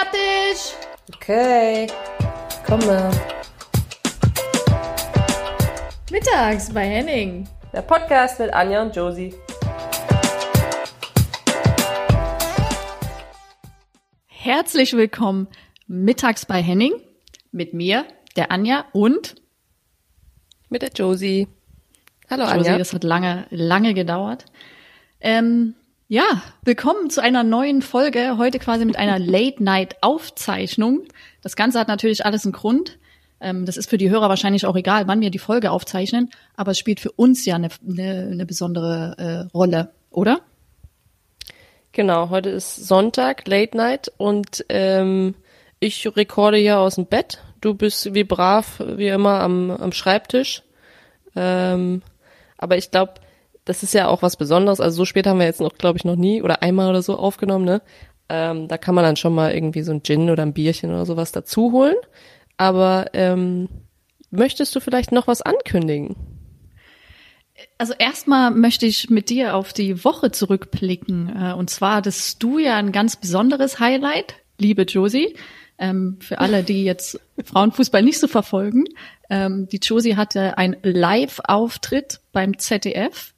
fertig. Okay, komme. Mittags bei Henning. Der Podcast mit Anja und Josie. Herzlich willkommen mittags bei Henning mit mir, der Anja und Mit der Josie. Hallo Josie, Anja. das hat lange, lange gedauert. Ähm, ja, willkommen zu einer neuen Folge. Heute quasi mit einer Late-Night-Aufzeichnung. Das Ganze hat natürlich alles einen Grund. Ähm, das ist für die Hörer wahrscheinlich auch egal, wann wir die Folge aufzeichnen. Aber es spielt für uns ja eine, eine, eine besondere äh, Rolle, oder? Genau, heute ist Sonntag, Late Night und ähm, ich rekorde hier aus dem Bett. Du bist wie brav, wie immer am, am Schreibtisch. Ähm, aber ich glaube, das ist ja auch was Besonderes. Also so spät haben wir jetzt noch, glaube ich, noch nie oder einmal oder so aufgenommen, ne? Ähm, da kann man dann schon mal irgendwie so ein Gin oder ein Bierchen oder sowas dazu holen. Aber ähm, möchtest du vielleicht noch was ankündigen? Also erstmal möchte ich mit dir auf die Woche zurückblicken. Äh, Und zwar hattest du ja ein ganz besonderes Highlight, liebe Josie. Ähm, für alle, die jetzt Frauenfußball nicht so verfolgen. Ähm, die Josie hatte einen Live-Auftritt beim ZDF.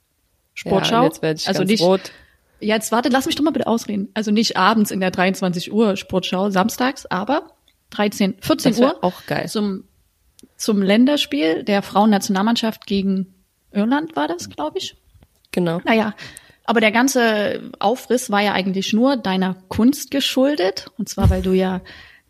Sportschau. Ja, jetzt werde ich also nicht, rot. Jetzt warte, lass mich doch mal bitte ausreden. Also nicht abends in der 23 Uhr Sportschau, samstags, aber 13, 14 Das wär Uhr auch geil. zum, zum Länderspiel der Frauennationalmannschaft gegen Irland war das, glaube ich. Genau. Naja, aber der ganze Aufriss war ja eigentlich nur deiner Kunst geschuldet. Und zwar, weil du ja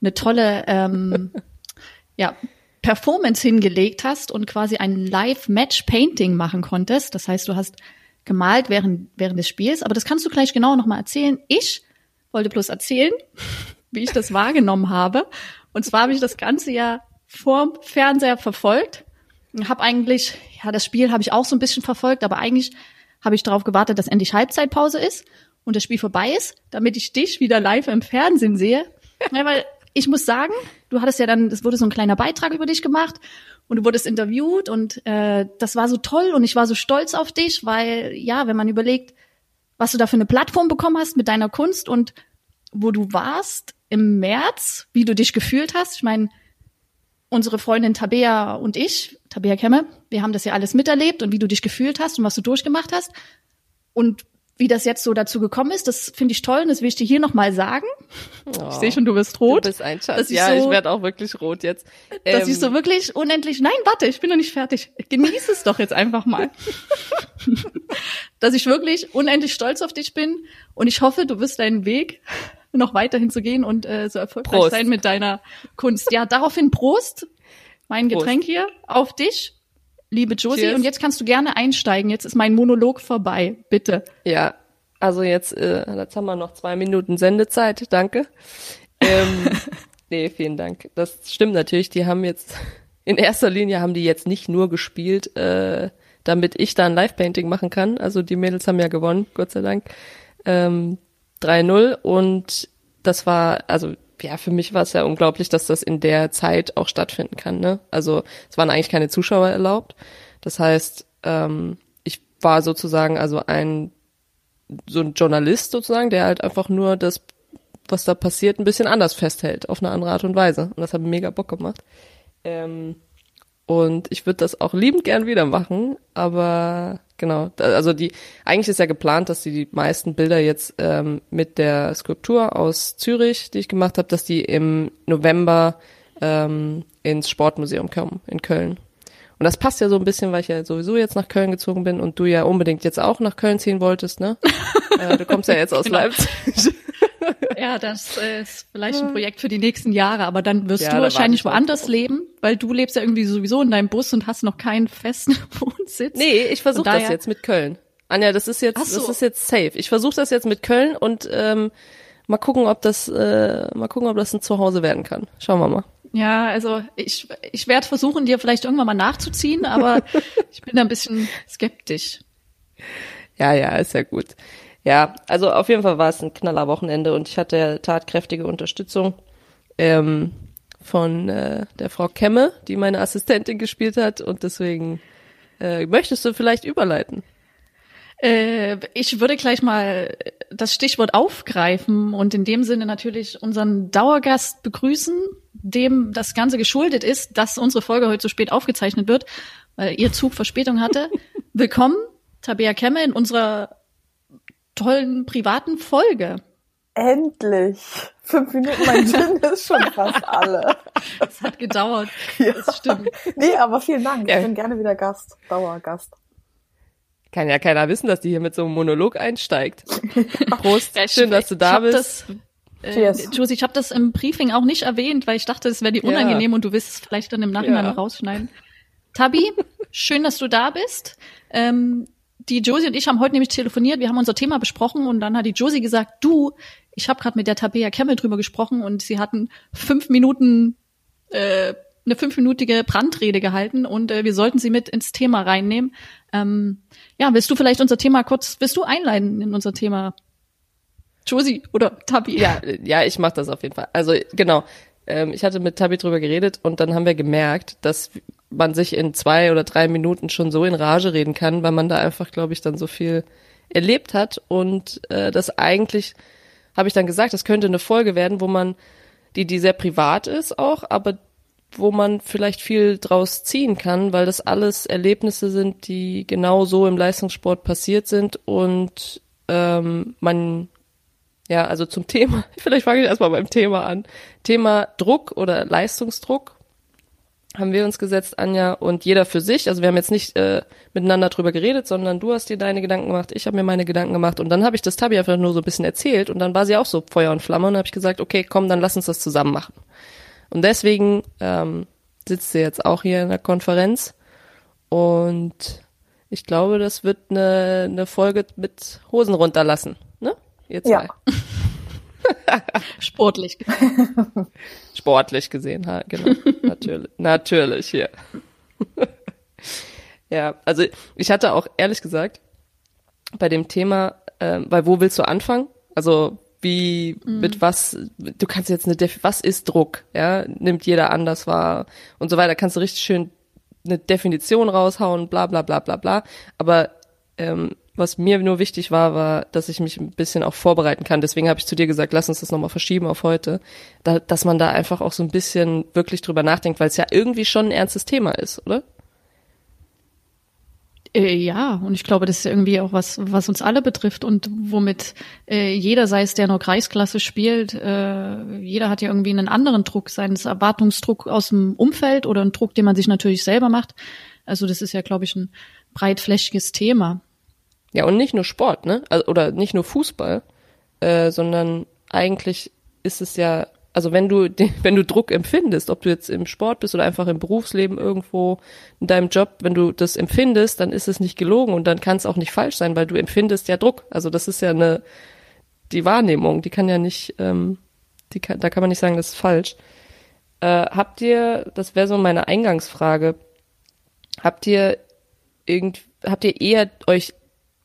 eine tolle ähm, ja, Performance hingelegt hast und quasi ein Live-Match-Painting machen konntest. Das heißt, du hast gemalt während, während des Spiels. Aber das kannst du gleich genau nochmal erzählen. Ich wollte bloß erzählen, wie ich das wahrgenommen habe. Und zwar habe ich das Ganze ja vorm Fernseher verfolgt habe eigentlich, ja, das Spiel habe ich auch so ein bisschen verfolgt, aber eigentlich habe ich darauf gewartet, dass endlich Halbzeitpause ist und das Spiel vorbei ist, damit ich dich wieder live im Fernsehen sehe. Ja, weil ich muss sagen, du hattest ja dann, es wurde so ein kleiner Beitrag über dich gemacht und du wurdest interviewt und äh, das war so toll und ich war so stolz auf dich, weil ja, wenn man überlegt, was du da für eine Plattform bekommen hast mit deiner Kunst und wo du warst im März, wie du dich gefühlt hast. Ich meine, unsere Freundin Tabea und ich, Tabea Kemme, wir haben das ja alles miterlebt und wie du dich gefühlt hast und was du durchgemacht hast. Und wie das jetzt so dazu gekommen ist, das finde ich toll und das will ich dir hier nochmal sagen. Ich sehe schon, du bist Du rot. bist ein dass Schatz. ich Ja, so- ich werde auch wirklich rot jetzt. dass Ähm, ich so wirklich unendlich, nein, warte, ich bin noch nicht fertig. Genieß es doch jetzt einfach mal. dass ich wirklich unendlich stolz auf dich bin und ich hoffe, du wirst deinen Weg noch weiterhin zu gehen und äh, so erfolgreich Prost. sein mit deiner Kunst. Ja, daraufhin Prost, mein Prost. Getränk hier, auf dich, liebe Josie. Cheers. Und jetzt kannst du gerne einsteigen. Jetzt ist mein Monolog vorbei. Bitte. Ja, also jetzt, äh, jetzt haben wir noch zwei Minuten Sendezeit. Danke. Ähm, nee, vielen Dank. Das stimmt natürlich. Die haben jetzt, in erster Linie haben die jetzt nicht nur gespielt, äh, damit ich da ein Live-Painting machen kann. Also die Mädels haben ja gewonnen, Gott sei Dank. Ähm, 3-0 und das war, also ja, für mich war es ja unglaublich, dass das in der Zeit auch stattfinden kann. Ne? Also es waren eigentlich keine Zuschauer erlaubt. Das heißt, ähm, ich war sozusagen also ein so ein Journalist sozusagen, der halt einfach nur das, was da passiert, ein bisschen anders festhält, auf eine andere Art und Weise. Und das hat mega Bock gemacht. Ähm, und ich würde das auch liebend gern wieder machen, aber genau, also die, eigentlich ist ja geplant, dass die, die meisten Bilder jetzt ähm, mit der Skulptur aus Zürich, die ich gemacht habe, dass die im November ähm, ins Sportmuseum kommen in Köln. Und das passt ja so ein bisschen, weil ich ja sowieso jetzt nach Köln gezogen bin und du ja unbedingt jetzt auch nach Köln ziehen wolltest, ne? äh, du kommst ja jetzt aus Genau. Leipzig. Ja, das ist vielleicht ein Projekt für die nächsten Jahre, aber dann wirst Ja, du da wahrscheinlich woanders leben, weil du lebst ja irgendwie sowieso in deinem Bus und hast noch keinen festen Wohnsitz. Nee, ich versuche das jetzt mit Köln. Anja, das ist jetzt, so. das ist jetzt safe. Ich versuche das jetzt mit Köln und ähm, mal gucken, ob das, äh, mal gucken, ob das ein Zuhause werden kann. Schauen wir mal. Ja, also ich, ich werde versuchen, dir vielleicht irgendwann mal nachzuziehen, aber ich bin da ein bisschen skeptisch. Ja, ja, ist ja gut. Ja, also auf jeden Fall war es ein knaller Wochenende und ich hatte tatkräftige Unterstützung ähm, von äh, der Frau Kemme, die meine Assistentin gespielt hat und deswegen äh, möchtest du vielleicht überleiten. Äh, ich würde gleich mal das Stichwort aufgreifen und in dem Sinne natürlich unseren Dauergast begrüßen, dem das Ganze geschuldet ist, dass unsere Folge heute so spät aufgezeichnet wird, weil ihr Zug Verspätung hatte. Willkommen, Tabea Kemme, in unserer tollen privaten Folge. Endlich! Fünf Minuten, mein Gin ist schon fast alle. Es hat gedauert. Ja. Das stimmt. Nee, aber vielen Dank. Ich bin gerne wieder Gast, Dauergast. Kann ja keiner wissen, dass die hier mit so einem Monolog einsteigt. Prost, ja, schön, dass du da bist. Das, äh, Josie, ich habe das im Briefing auch nicht erwähnt, weil ich dachte, es wäre dir unangenehm ja. und du wirst es vielleicht dann im Nachhinein ja. rausschneiden. Tabi, schön, dass du da bist. Ähm, die Josie und ich haben heute nämlich telefoniert, wir haben unser Thema besprochen und dann hat die Josie gesagt, du, ich habe gerade mit der Tabea Kemmel drüber gesprochen und sie hatten fünf Minuten äh, eine fünfminütige Brandrede gehalten und äh, wir sollten sie mit ins Thema reinnehmen. Ähm, ja, willst du vielleicht unser Thema kurz, willst du einleiten in unser Thema? Josie oder Tabi? Ja, ja, ich mache das auf jeden Fall. Also genau, ähm, ich hatte mit Tabi drüber geredet und dann haben wir gemerkt, dass man sich in zwei oder drei Minuten schon so in Rage reden kann, weil man da einfach, glaube ich, dann so viel erlebt hat. Und äh, das eigentlich, habe ich dann gesagt, das könnte eine Folge werden, wo man, die, die sehr privat ist auch, aber wo man vielleicht viel draus ziehen kann, weil das alles Erlebnisse sind, die genau so im Leistungssport passiert sind. Und ähm, man ja, also zum Thema, vielleicht fange ich erstmal beim Thema an. Thema Druck oder Leistungsdruck haben wir uns gesetzt, Anja, und jeder für sich. Also wir haben jetzt nicht äh, miteinander drüber geredet, sondern du hast dir deine Gedanken gemacht, ich habe mir meine Gedanken gemacht und dann habe ich das Tabi einfach nur so ein bisschen erzählt und dann war sie auch so Feuer und Flamme und habe ich gesagt, okay, komm, dann lass uns das zusammen machen. Und deswegen ähm, sitzt sie jetzt auch hier in der Konferenz. Und ich glaube, das wird eine, eine Folge mit Hosen runterlassen. Ne? Ihr zwei. Ja. Sportlich gesehen. Sportlich gesehen, ha, genau. natürlich, natürlich hier. ja, also ich hatte auch ehrlich gesagt bei dem Thema, äh, weil wo willst du anfangen? Also wie, mhm. mit was, du kannst jetzt eine, Def was ist Druck, ja, nimmt jeder anders wahr und so weiter, kannst du richtig schön eine Definition raushauen, bla, bla, bla, bla, bla, aber, ähm, was mir nur wichtig war, war, dass ich mich ein bisschen auch vorbereiten kann. Deswegen habe ich zu dir gesagt, lass uns das nochmal verschieben auf heute, da, dass man da einfach auch so ein bisschen wirklich drüber nachdenkt, weil es ja irgendwie schon ein ernstes Thema ist, oder? Äh, ja, und ich glaube, das ist irgendwie auch was, was uns alle betrifft und womit äh, jeder, sei es der nur Kreisklasse spielt, äh, jeder hat ja irgendwie einen anderen Druck, seien es Erwartungsdruck aus dem Umfeld oder einen Druck, den man sich natürlich selber macht. Also das ist ja, glaube ich, ein breitflächiges Thema. Ja, und nicht nur Sport, ne? Also, oder nicht nur Fußball, äh, sondern eigentlich ist es ja also wenn du, wenn du Druck empfindest, ob du jetzt im Sport bist oder einfach im Berufsleben irgendwo in deinem Job, wenn du das empfindest, dann ist es nicht gelogen und dann kann es auch nicht falsch sein, weil du empfindest ja Druck. Also das ist ja eine, die Wahrnehmung, die kann ja nicht, ähm, die kann, da kann man nicht sagen, das ist falsch. Äh, habt ihr, das wäre so meine Eingangsfrage, habt ihr irgend, habt ihr eher euch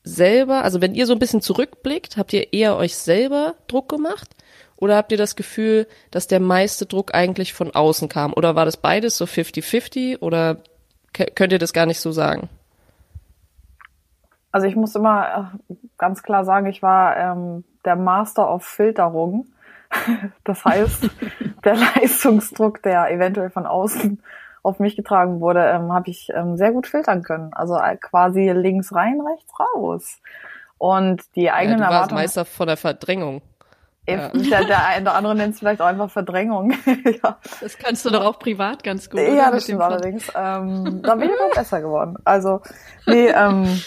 selber, also wenn ihr so ein bisschen zurückblickt, habt ihr eher euch selber Druck gemacht oder habt ihr das Gefühl, dass der meiste Druck eigentlich von außen kam? Oder war das beides so 50-50 oder könnt ihr das gar nicht so sagen? Also ich muss immer äh, ganz klar sagen, ich war ähm, der Master of Filterung. Das heißt, der Leistungsdruck, der eventuell von außen auf mich getragen wurde, ähm, habe ich ähm, sehr gut filtern können. Also äh, quasi links rein, rechts raus. Und die eigenen ja, du Erwartungen. Meister von der Verdrängung. Ja. Der, der eine oder andere nennt es vielleicht auch einfach Verdrängung. ja. Das kannst du doch auch privat ganz gut. Ja, das stimmt allerdings. Ähm, da bin ich noch besser geworden. Also, nee, ähm,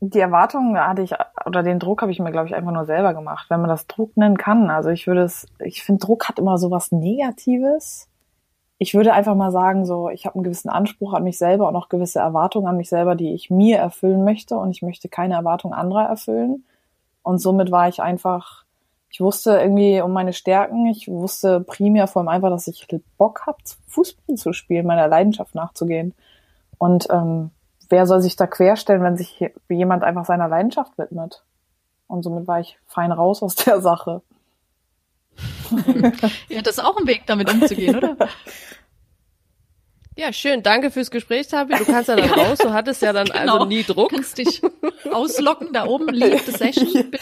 die Erwartungen hatte ich, oder den Druck habe ich mir, glaube ich, einfach nur selber gemacht, wenn man das Druck nennen kann. Also ich würde es, ich finde, Druck hat immer so was Negatives. Ich würde einfach mal sagen, so, ich habe einen gewissen Anspruch an mich selber und auch gewisse Erwartungen an mich selber, die ich mir erfüllen möchte und ich möchte keine Erwartungen anderer erfüllen. Und somit war ich einfach ich wusste irgendwie um meine Stärken. Ich wusste primär vor allem einfach, dass ich Bock habe, Fußball zu spielen, meiner Leidenschaft nachzugehen. Und ähm, wer soll sich da querstellen, wenn sich jemand einfach seiner Leidenschaft widmet? Und somit war ich fein raus aus der Sache. ja, das ist auch ein Weg, damit umzugehen, oder? Ja, schön. Danke fürs Gespräch, Tabi. Du kannst ja dann raus. Du hattest ja dann Genau. also nie Druck. Du kannst dich auslocken, da oben liegt the session.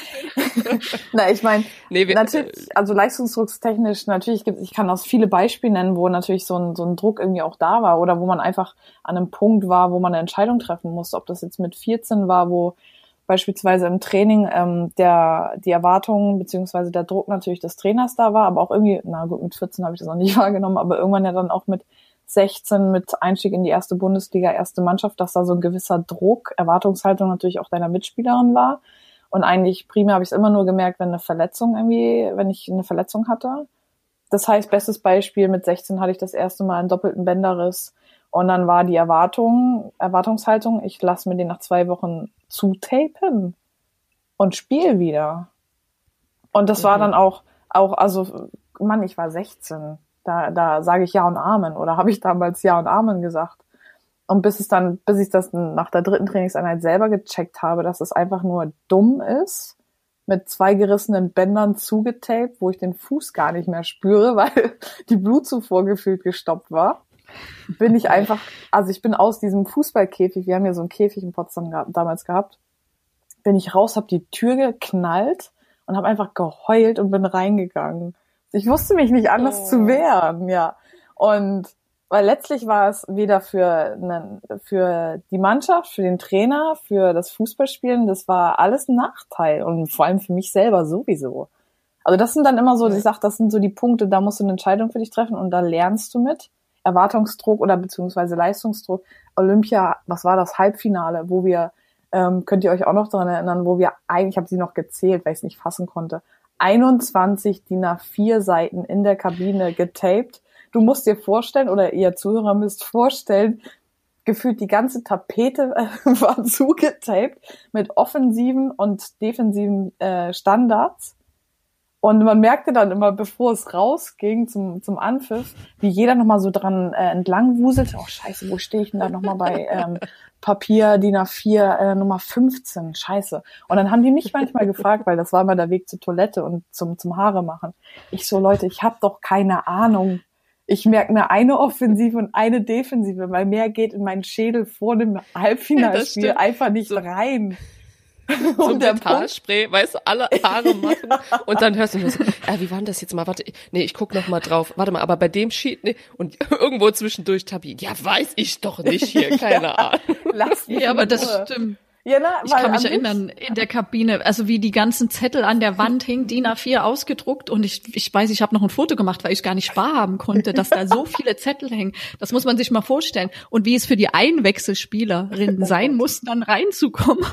Na, ich meine, Nee, wir, natürlich, also leistungsdruckstechnisch, natürlich gibt ich kann aus viele Beispiele nennen, wo natürlich so ein, so ein Druck irgendwie auch da war oder wo man einfach an einem Punkt war, wo man eine Entscheidung treffen musste. Ob das jetzt mit 14 war, wo beispielsweise im Training ähm, der die Erwartungen beziehungsweise der Druck natürlich des Trainers da war, aber auch irgendwie, na gut, mit 14 habe ich das noch nicht wahrgenommen, aber irgendwann ja dann auch mit 16 mit Einstieg in die erste Bundesliga, erste Mannschaft, dass da so ein gewisser Druck, Erwartungshaltung natürlich auch deiner Mitspielerin war. Und eigentlich primär habe ich es immer nur gemerkt, wenn eine Verletzung irgendwie, wenn ich eine Verletzung hatte. Das heißt, bestes Beispiel, mit 16 hatte ich das erste Mal einen doppelten Bänderriss. Und dann war die Erwartung, Erwartungshaltung, ich lasse mir den nach zwei Wochen zutapen und spiel wieder. Und das war Mhm. dann auch, auch, also, Mann, ich war 16. Da, da sage ich Ja und Amen. Oder habe ich damals Ja und Amen gesagt. Und bis es dann, bis ich das nach der dritten Trainingseinheit selber gecheckt habe, dass es einfach nur dumm ist, mit zwei gerissenen Bändern zugetaped, wo ich den Fuß gar nicht mehr spüre, weil die Blutzufuhr gefühlt gestoppt war, bin ich einfach, also ich bin aus diesem Fußballkäfig, wir haben ja so einen Käfig in Potsdam gehabt, damals gehabt, bin ich raus, habe die Tür geknallt und habe einfach geheult und bin reingegangen. Ich wusste mich nicht anders Oh. zu wehren, ja. Und weil letztlich war es weder für, einen, für die Mannschaft, für den Trainer, für das Fußballspielen, das war alles ein Nachteil und vor allem für mich selber sowieso. Also das sind dann immer so, ich sag, das sind so die Punkte, da musst du eine Entscheidung für dich treffen und da lernst du mit. Erwartungsdruck oder beziehungsweise Leistungsdruck. Olympia, was war das Halbfinale, wo wir, ähm, könnt ihr euch auch noch daran erinnern, wo wir eigentlich, ich habe sie noch gezählt, weil ich es nicht fassen konnte, 21 DIN A4 Seiten in der Kabine getaped. Du musst dir vorstellen, oder ihr Zuhörer müsst vorstellen, gefühlt die ganze Tapete äh, war zugetaped mit offensiven und defensiven äh, Standards. Und man merkte dann immer, bevor es rausging zum, zum Anpfiff, wie jeder nochmal so dran äh, entlang wuselte. Oh scheiße, wo stehe ich denn da nochmal bei ähm, Papier DIN A4 äh, Nummer 15? Scheiße. Und dann haben die mich manchmal gefragt, weil das war immer der Weg zur Toilette und zum, zum Haare machen. Ich so, Leute, ich habe doch keine Ahnung. Ich merke mir eine Offensive und eine Defensive, weil mehr geht in meinen Schädel vor dem Halbfinalspiel einfach nicht So- rein. So Und der mit Haarspray, weißt du, alle Haare machen und dann hörst du nur so, äh, wie war denn das jetzt mal? Warte, nee, ich guck noch mal drauf. Warte mal, aber bei dem Sheet, nee, und irgendwo zwischendurch Tabi, ja, weiß ich doch nicht hier, keine Ahnung. Lass mich Ja, aber das stimmt. Ja, na, Ich weil kann mich erinnern, in der Kabine, also wie die ganzen Zettel an der Wand hingen, DIN A4 ausgedruckt und ich, ich weiß, ich habe noch ein Foto gemacht, weil ich gar nicht wahrhaben konnte, dass da so viele Zettel hängen. Das muss man sich mal vorstellen. Und wie es für die Einwechselspielerinnen sein muss, dann reinzukommen.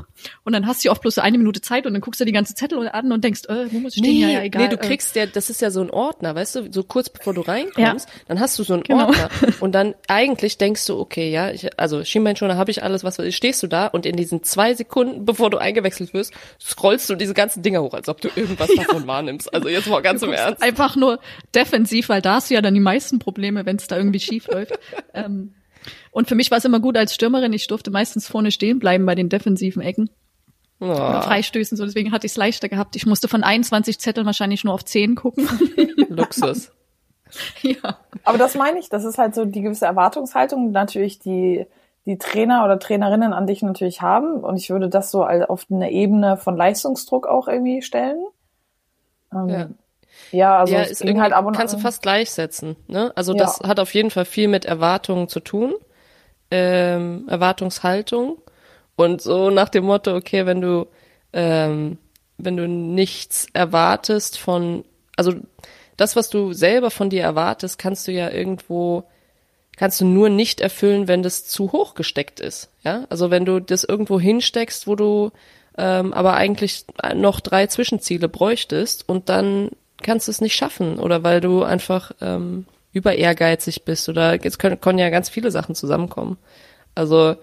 Und dann hast du ja oft bloß so eine Minute Zeit und dann guckst du die ganzen Zettel an und denkst, äh, wo muss ich stehen? Ja, ja, egal. nee, du äh. kriegst ja, das ist ja so ein Ordner, weißt du, so kurz bevor du reinkommst, dann hast du so einen Genau. Ordner und dann eigentlich denkst du, okay, ja, ich, also Schienbeinschoner habe ich alles, was weiß ich, stehst du da und in diesen zwei Sekunden, bevor du eingewechselt wirst, scrollst du diese ganzen Dinger hoch, als ob du irgendwas davon wahrnimmst. Also jetzt mal ganz im Ernst. Einfach nur defensiv, weil da hast du ja dann die meisten Probleme, wenn es da irgendwie schief läuft. Ähm, und für mich war es immer gut als Stürmerin, ich durfte meistens vorne stehen bleiben bei den defensiven Ecken. oder Oh, Freistößen, so deswegen hatte ich es leichter gehabt. Ich musste von 21 Zetteln wahrscheinlich nur auf 10 gucken. Luxus. ja. Aber das meine ich, das ist halt so die gewisse Erwartungshaltung, natürlich die die Trainer oder Trainerinnen an dich natürlich haben. Und ich würde das so auf eine Ebene von Leistungsdruck auch irgendwie stellen. Ähm, Ja. ja. also ja, es ist ging halt ab und kannst du fast gleichsetzen. Ne? Also Ja. das hat auf jeden Fall viel mit Erwartungen zu tun, ähm, Erwartungshaltung und so nach dem Motto, okay, wenn du ähm, wenn du nichts erwartest von, also das, was du selber von dir erwartest, kannst du ja irgendwo kannst du nur nicht erfüllen, wenn das zu hoch gesteckt ist. Ja, also wenn du das irgendwo hinsteckst, wo du ähm, aber eigentlich noch drei Zwischenziele bräuchtest und dann kannst du es nicht schaffen oder weil du einfach ähm, über ehrgeizig bist oder jetzt können, können ja ganz viele Sachen zusammenkommen. Also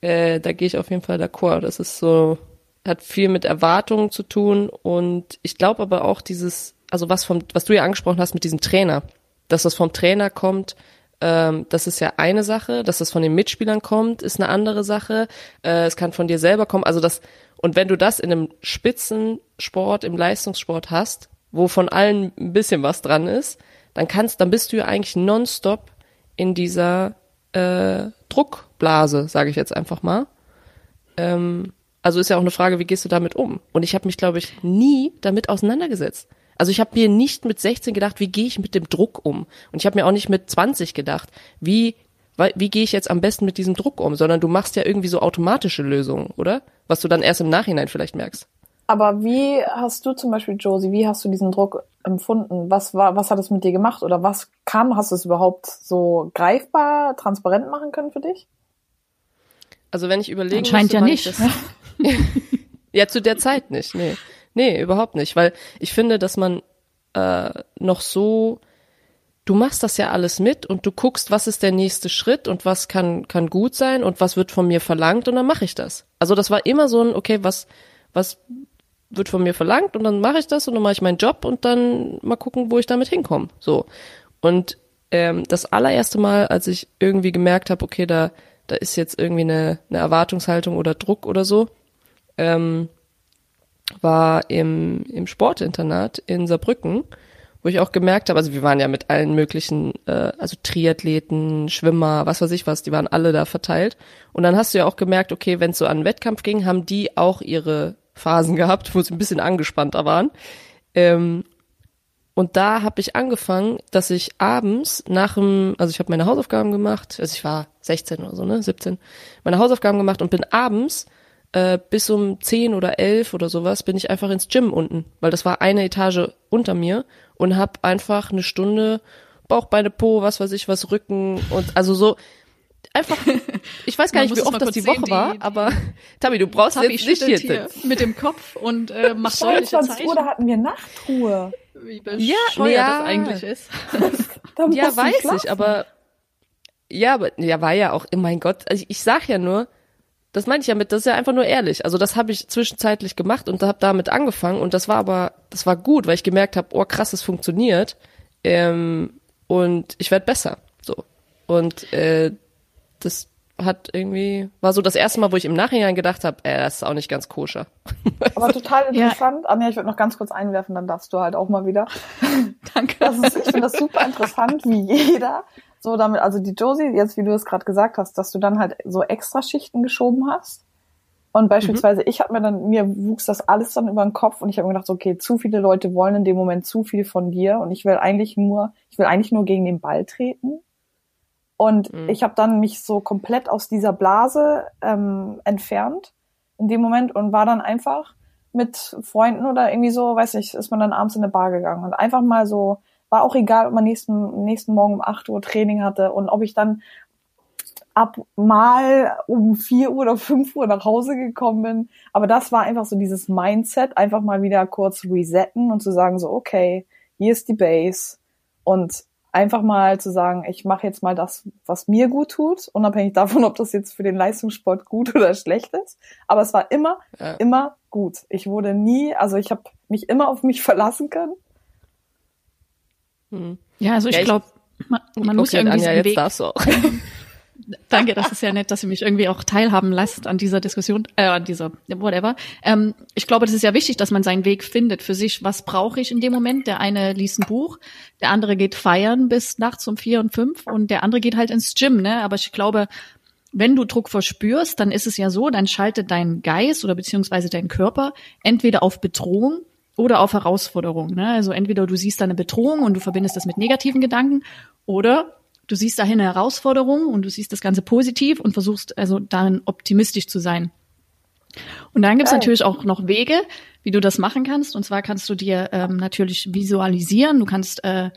äh, da gehe ich auf jeden Fall d'accord. Das ist so hat viel mit Erwartungen zu tun und ich glaube aber auch dieses, also was vom, was du ja angesprochen hast mit diesem Trainer, dass das vom Trainer kommt, ähm, das ist ja eine Sache, dass das von den Mitspielern kommt, ist eine andere Sache. Äh, es kann von dir selber kommen. Also das und wenn du das in einem Spitzensport, im Leistungssport hast, wo von allen ein bisschen was dran ist, dann kannst, dann bist du ja eigentlich nonstop in dieser äh, Druckblase, sage ich jetzt einfach mal. Ähm, also ist ja auch eine Frage, wie gehst du damit um? Und ich habe mich, glaube ich, nie damit auseinandergesetzt. Also ich habe mir nicht mit 16 gedacht, wie gehe ich mit dem Druck um? Und ich habe mir auch nicht mit 20 gedacht, wie wie gehe ich jetzt am besten mit diesem Druck um, sondern du machst ja irgendwie so automatische Lösungen, oder? Was du dann erst im Nachhinein vielleicht merkst. Aber wie hast du zum Beispiel, Josie, wie hast du diesen Druck empfunden? Was war, was hat es mit dir gemacht? Oder was kam? Hast du es überhaupt so greifbar, transparent machen können für dich? Also wenn ich überlege, scheint ja nicht. Das, ja, zu der Zeit nicht. Nee, nee, überhaupt nicht, weil ich finde, dass man äh, noch so du machst das ja alles mit und du guckst, was ist der nächste Schritt und was kann, kann gut sein und was wird von mir verlangt und dann mache ich das. Also das war immer so ein, okay, was, was wird von mir verlangt und dann mache ich das und dann mache ich meinen Job und dann mal gucken, wo ich damit hinkomme. So. Und ähm, das allererste Mal, als ich irgendwie gemerkt habe, okay, da, da ist jetzt irgendwie eine, eine Erwartungshaltung oder Druck oder so, ähm, war im, im Sportinternat in Saarbrücken wo ich auch gemerkt habe, also wir waren ja mit allen möglichen, äh, also Triathleten, Schwimmer, was weiß ich was, die waren alle da verteilt. Und dann hast du ja auch gemerkt, okay, wenn es so an Wettkampf ging, haben die auch ihre Phasen gehabt, wo sie ein bisschen angespannter waren. Ähm, und da habe ich angefangen, dass ich abends nach dem, also ich habe meine Hausaufgaben gemacht, also ich war 16 oder so, ne, 17, meine Hausaufgaben gemacht und bin abends äh, bis um 10 oder 11 oder sowas bin ich einfach ins Gym unten, weil das war eine Etage unter mir und habe einfach eine Stunde Bauch, Beine, Po, was weiß ich, was Rücken und also so einfach, ich weiß gar nicht, wie oft das die Woche die, war, aber Tabi, du brauchst Tabi jetzt nicht jetzt hier mit dem Kopf und äh, macht deutliche Zeichen. Uhr, da hatten wir Nachtruhe. Wie bescheuert ja, das eigentlich ist. ja, weiß ich, aber ja, aber ja, war ja auch, oh mein Gott, also ich, ich sag ja nur, das meine ich ja mit, das ist ja einfach nur ehrlich. Also das habe ich zwischenzeitlich gemacht und habe damit angefangen und das war aber, das war gut, weil ich gemerkt habe, oh krass, es funktioniert ähm, und ich werde besser. So und äh, das hat irgendwie war so das erste Mal, wo ich im Nachhinein gedacht habe, äh, das ist auch nicht ganz koscher. Aber total interessant. Ja. Anja, ich würde noch ganz kurz einwerfen, dann darfst du halt auch mal wieder. Danke. Das ist, ich finde das super interessant, wie jeder so damit, also die Josie, jetzt wie du es gerade gesagt hast, dass du dann halt so extra Schichten geschoben hast. Und beispielsweise, mhm. ich habe mir dann, mir wuchs das alles dann über den Kopf und ich habe mir gedacht, okay, zu viele Leute wollen in dem Moment zu viel von dir und ich will eigentlich nur, ich will eigentlich nur gegen den Ball treten. Und mhm. ich habe dann mich so komplett aus dieser Blase ähm, entfernt in dem Moment und war dann einfach mit Freunden oder irgendwie so, weiß ich, ist man dann abends in eine Bar gegangen und einfach mal so war auch egal, ob man nächsten, nächsten Morgen um 8 Uhr Training hatte und ob ich dann ab mal um 4 Uhr oder 5 Uhr nach Hause gekommen bin. Aber das war einfach so dieses Mindset, einfach mal wieder kurz resetten und zu sagen so, okay, hier ist die Base und einfach mal zu sagen, ich mache jetzt mal das, was mir gut tut, unabhängig davon, ob das jetzt für den Leistungssport gut oder schlecht ist. Aber es war immer, ja. immer gut. Ich wurde nie, also ich habe mich immer auf mich verlassen können hm. Ja, also ich ja, glaube, man, man muss irgendwie Anja, jetzt darfst du auch. Danke, das ist ja nett, dass ihr mich irgendwie auch teilhaben lasst an dieser Diskussion, äh, an dieser, whatever. Ähm, ich glaube, das ist ja wichtig, dass man seinen Weg findet für sich. Was brauche ich in dem Moment? Der eine liest ein Buch, der andere geht feiern bis nachts um vier und fünf und der andere geht halt ins Gym, ne? Aber ich glaube, wenn du Druck verspürst, dann ist es ja so, dann schaltet dein Geist oder beziehungsweise dein Körper entweder auf Bedrohung oder auf Herausforderungen. Ne? Also entweder du siehst da eine Bedrohung und du verbindest das mit negativen Gedanken oder du siehst dahin eine Herausforderung und du siehst das Ganze positiv und versuchst also darin optimistisch zu sein. Und dann gibt's natürlich auch noch Wege, wie du das machen kannst. Und zwar kannst du dir ähm, natürlich visualisieren. Du kannst äh,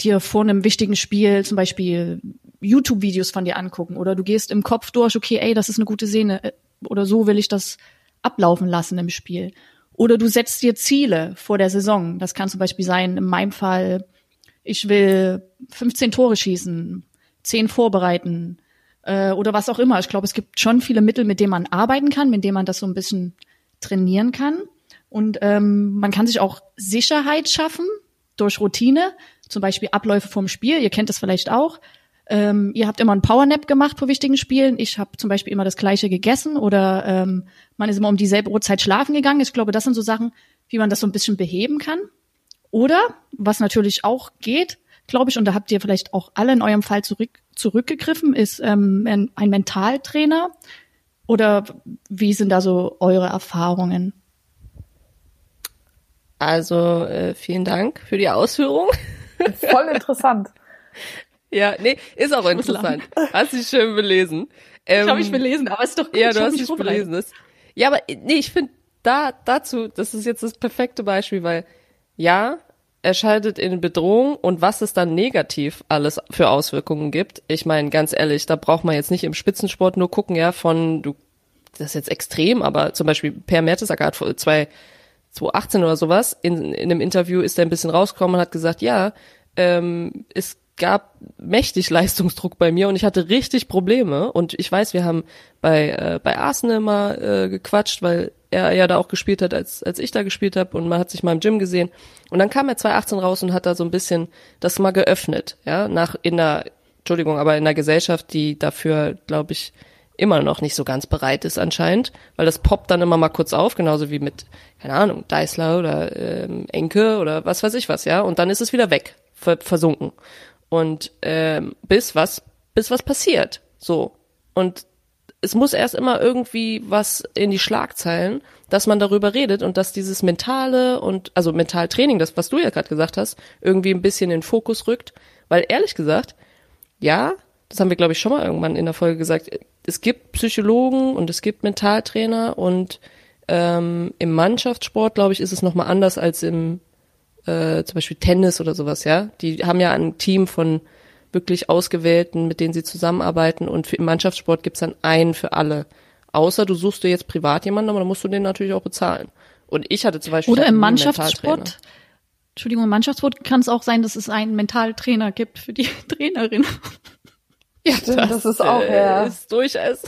dir vor einem wichtigen Spiel zum Beispiel YouTube-Videos von dir angucken oder du gehst im Kopf durch, okay, ey, das ist eine gute Szene äh, oder so will ich das ablaufen lassen im Spiel. Oder du setzt dir Ziele vor der Saison. Das kann zum Beispiel sein, in meinem Fall, ich will 15 Tore schießen, 10 vorbereiten äh, oder was auch immer. Ich glaube, es gibt schon viele Mittel, mit denen man arbeiten kann, mit denen man das so ein bisschen trainieren kann. Und ähm, man kann sich auch Sicherheit schaffen durch Routine, zum Beispiel Abläufe vom Spiel. Ihr kennt das vielleicht auch. Ähm, ihr habt immer einen Powernap gemacht vor wichtigen Spielen. Ich habe zum Beispiel immer das gleiche gegessen oder ähm, man ist immer um dieselbe Uhrzeit schlafen gegangen. Ich glaube, das sind so Sachen, wie man das so ein bisschen beheben kann. Oder, was natürlich auch geht, glaube ich, und da habt ihr vielleicht auch alle in eurem Fall zurück, zurückgegriffen, ist ähm, ein, ein Mentaltrainer. Oder wie sind da so eure Erfahrungen? Also äh, vielen Dank für die Ausführung. Voll interessant. ja, nee, ist auch interessant. Hast du schön belesen. Ähm, ich habe mich belesen, aber ist doch gut. Ja, du hast dich belesen. Ist, ja, aber nee, ich finde da dazu, das ist jetzt das perfekte Beispiel, weil ja, er schaltet in Bedrohung und was es dann negativ alles für Auswirkungen gibt. Ich meine, ganz ehrlich, da braucht man jetzt nicht im Spitzensport nur gucken, ja, von du, das ist jetzt extrem, aber zum Beispiel Per Mertesacker hat vor zwei 2018 oder sowas, in, in einem Interview ist er ein bisschen rausgekommen und hat gesagt, ja, ähm, es gab mächtig Leistungsdruck bei mir und ich hatte richtig Probleme. Und ich weiß, wir haben bei, äh, bei Arsenal mal äh, gequatscht, weil er ja da auch gespielt hat, als, als ich da gespielt habe und man hat sich mal im Gym gesehen. Und dann kam er 2018 raus und hat da so ein bisschen das mal geöffnet, ja, nach in der, Entschuldigung, aber in der Gesellschaft, die dafür, glaube ich, immer noch nicht so ganz bereit ist anscheinend, weil das poppt dann immer mal kurz auf, genauso wie mit, keine Ahnung, Deisler oder ähm, Enke oder was weiß ich was, ja, und dann ist es wieder weg, versunken. Und ähm, bis was, bis was passiert. So. Und es muss erst immer irgendwie was in die Schlagzeilen, dass man darüber redet und dass dieses mentale und also Mentaltraining, das was du ja gerade gesagt hast, irgendwie ein bisschen in den Fokus rückt, weil ehrlich gesagt, ja, das haben wir glaube ich schon mal irgendwann in der Folge gesagt, es gibt Psychologen und es gibt Mentaltrainer und ähm, im Mannschaftssport glaube ich ist es noch mal anders als im äh, zum Beispiel Tennis oder sowas, ja. Die haben ja ein Team von wirklich Ausgewählten, mit denen sie zusammenarbeiten und für, im Mannschaftssport gibt's dann einen für alle. Außer du suchst dir jetzt privat jemanden, aber dann musst du den natürlich auch bezahlen. Und ich hatte zum Beispiel. Oder im Mannschaftssport. Entschuldigung, im Mannschaftssport kann es auch sein, dass es einen Mentaltrainer gibt für die Trainerin. Ja, Stimmt, das, das ist auch, äh, ja. Ist durchaus.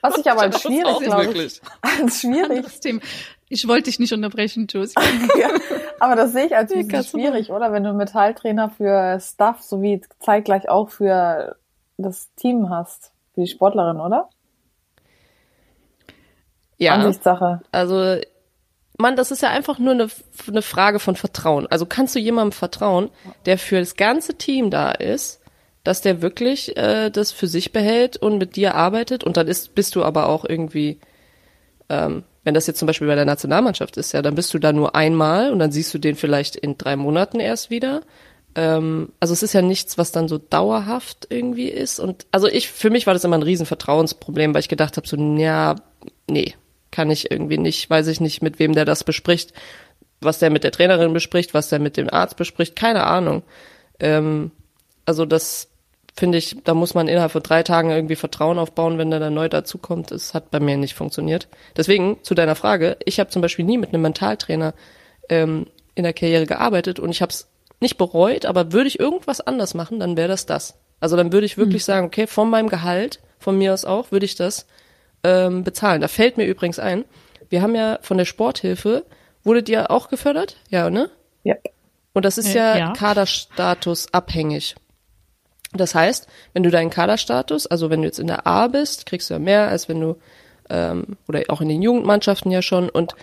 Was ich aber als schwierig, glaube ich, als schwierig. Ich wollte dich nicht unterbrechen, Josie. ja, aber das sehe ich als ja, schwierig, oder? Wenn du einen Metalltrainer für Stuff sowie zeitgleich auch für das Team hast, für die Sportlerin, oder? Ja. Ansichtssache. Also, Mann, das ist ja einfach nur eine, eine Frage von Vertrauen. Also kannst du jemandem vertrauen, der für das ganze Team da ist, dass der wirklich äh, das für sich behält und mit dir arbeitet und dann ist, bist du aber auch irgendwie ähm, wenn das jetzt zum Beispiel bei der Nationalmannschaft ist, ja, dann bist du da nur einmal und dann siehst du den vielleicht in drei Monaten erst wieder. Ähm, also es ist ja nichts, was dann so dauerhaft irgendwie ist. Und also ich, für mich war das immer ein riesen Vertrauensproblem, weil ich gedacht habe, so, ja, nee, kann ich irgendwie nicht, weiß ich nicht, mit wem der das bespricht, was der mit der Trainerin bespricht, was der mit dem Arzt bespricht, keine Ahnung. Ähm, also das finde ich, da muss man innerhalb von drei Tagen irgendwie Vertrauen aufbauen, wenn der dann neu dazukommt. Es hat bei mir nicht funktioniert. Deswegen zu deiner Frage, ich habe zum Beispiel nie mit einem Mentaltrainer ähm, in der Karriere gearbeitet und ich habe es nicht bereut, aber würde ich irgendwas anders machen, dann wäre das das. Also dann würde ich wirklich mhm. sagen, okay, von meinem Gehalt, von mir aus auch, würde ich das ähm, bezahlen. Da fällt mir übrigens ein, wir haben ja von der Sporthilfe, wurde dir auch gefördert? Ja, ne? Ja. Und das ist ja, ja. Kaderstatus abhängig. Das heißt, wenn du deinen Kaderstatus, also wenn du jetzt in der A bist, kriegst du ja mehr, als wenn du, ähm, oder auch in den Jugendmannschaften ja schon. Und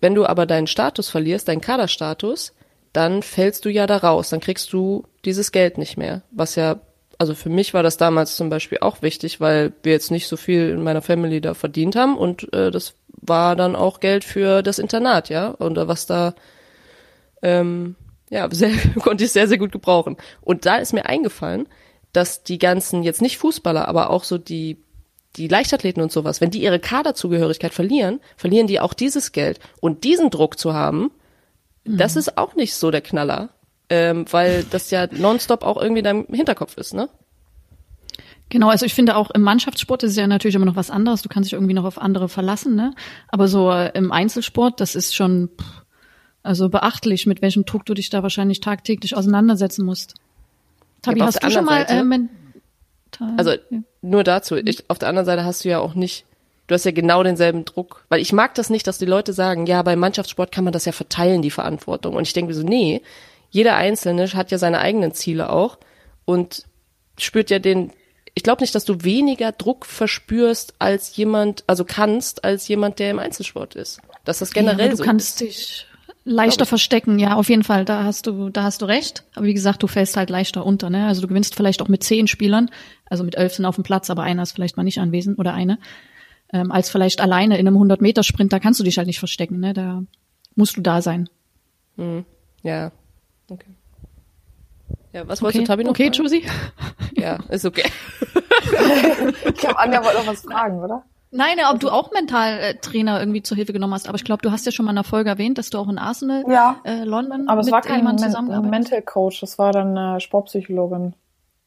wenn du aber deinen Status verlierst, deinen Kaderstatus, dann fällst du ja da raus, dann kriegst du dieses Geld nicht mehr. Was ja, also für mich war das damals zum Beispiel auch wichtig, weil wir jetzt nicht so viel in meiner Family da verdient haben und äh, das war dann auch Geld für das Internat, ja, und was da ähm, ja, sehr, konnte ich sehr, sehr gut gebrauchen. Und da ist mir eingefallen, dass die ganzen, jetzt nicht Fußballer, aber auch so die, die Leichtathleten und sowas, wenn die ihre Kaderzugehörigkeit verlieren, verlieren die auch dieses Geld. Und diesen Druck zu haben, mhm. das ist auch nicht so der Knaller. Ähm, weil das ja nonstop auch irgendwie in deinem Hinterkopf ist, ne? Genau, also ich finde auch im Mannschaftssport ist es ja natürlich immer noch was anderes. Du kannst dich irgendwie noch auf andere verlassen, ne? Aber so äh, im Einzelsport, das ist schon, pff, also beachtlich, mit welchem Druck du dich da wahrscheinlich tagtäglich auseinandersetzen musst. Tabi, ja, hast du schon mal Seite, äh, mental, Also ja. nur dazu, ich, auf der anderen Seite hast du ja auch nicht, du hast ja genau denselben Druck, weil ich mag das nicht, dass die Leute sagen, ja, beim Mannschaftssport kann man das ja verteilen, die Verantwortung. Und ich denke so, nee, jeder Einzelne hat ja seine eigenen Ziele auch und spürt ja den, ich glaube nicht, dass du weniger Druck verspürst als jemand, also kannst, als jemand, der im Einzelsport ist. Dass das generell ja, du so kannst ist. dich Leichter verstecken, ja, auf jeden Fall. Da hast du, da hast du recht. Aber wie gesagt, du fällst halt leichter unter, ne? Also du gewinnst vielleicht auch mit zehn Spielern, also mit elf sind auf dem Platz, aber einer ist vielleicht mal nicht anwesend oder eine, ähm, als vielleicht alleine in einem 100-Meter-Sprint. Da kannst du dich halt nicht verstecken, ne? Da musst du da sein. Hm. Ja. Okay. Ja, was wolltest Okay, du, Tabi, noch okay? Josie? Ja, ist okay. Ich glaube, Anja wollte noch was fragen, oder? Nein, ob du auch Mentaltrainer irgendwie zur Hilfe genommen hast. Aber ich glaube, du hast ja schon mal in einer Folge erwähnt, dass du auch in Arsenal Ja. äh, London Aber es mit war kein jemandem Men zusammenarbeitest. Mental Coach, das war dann äh, Sportpsychologin.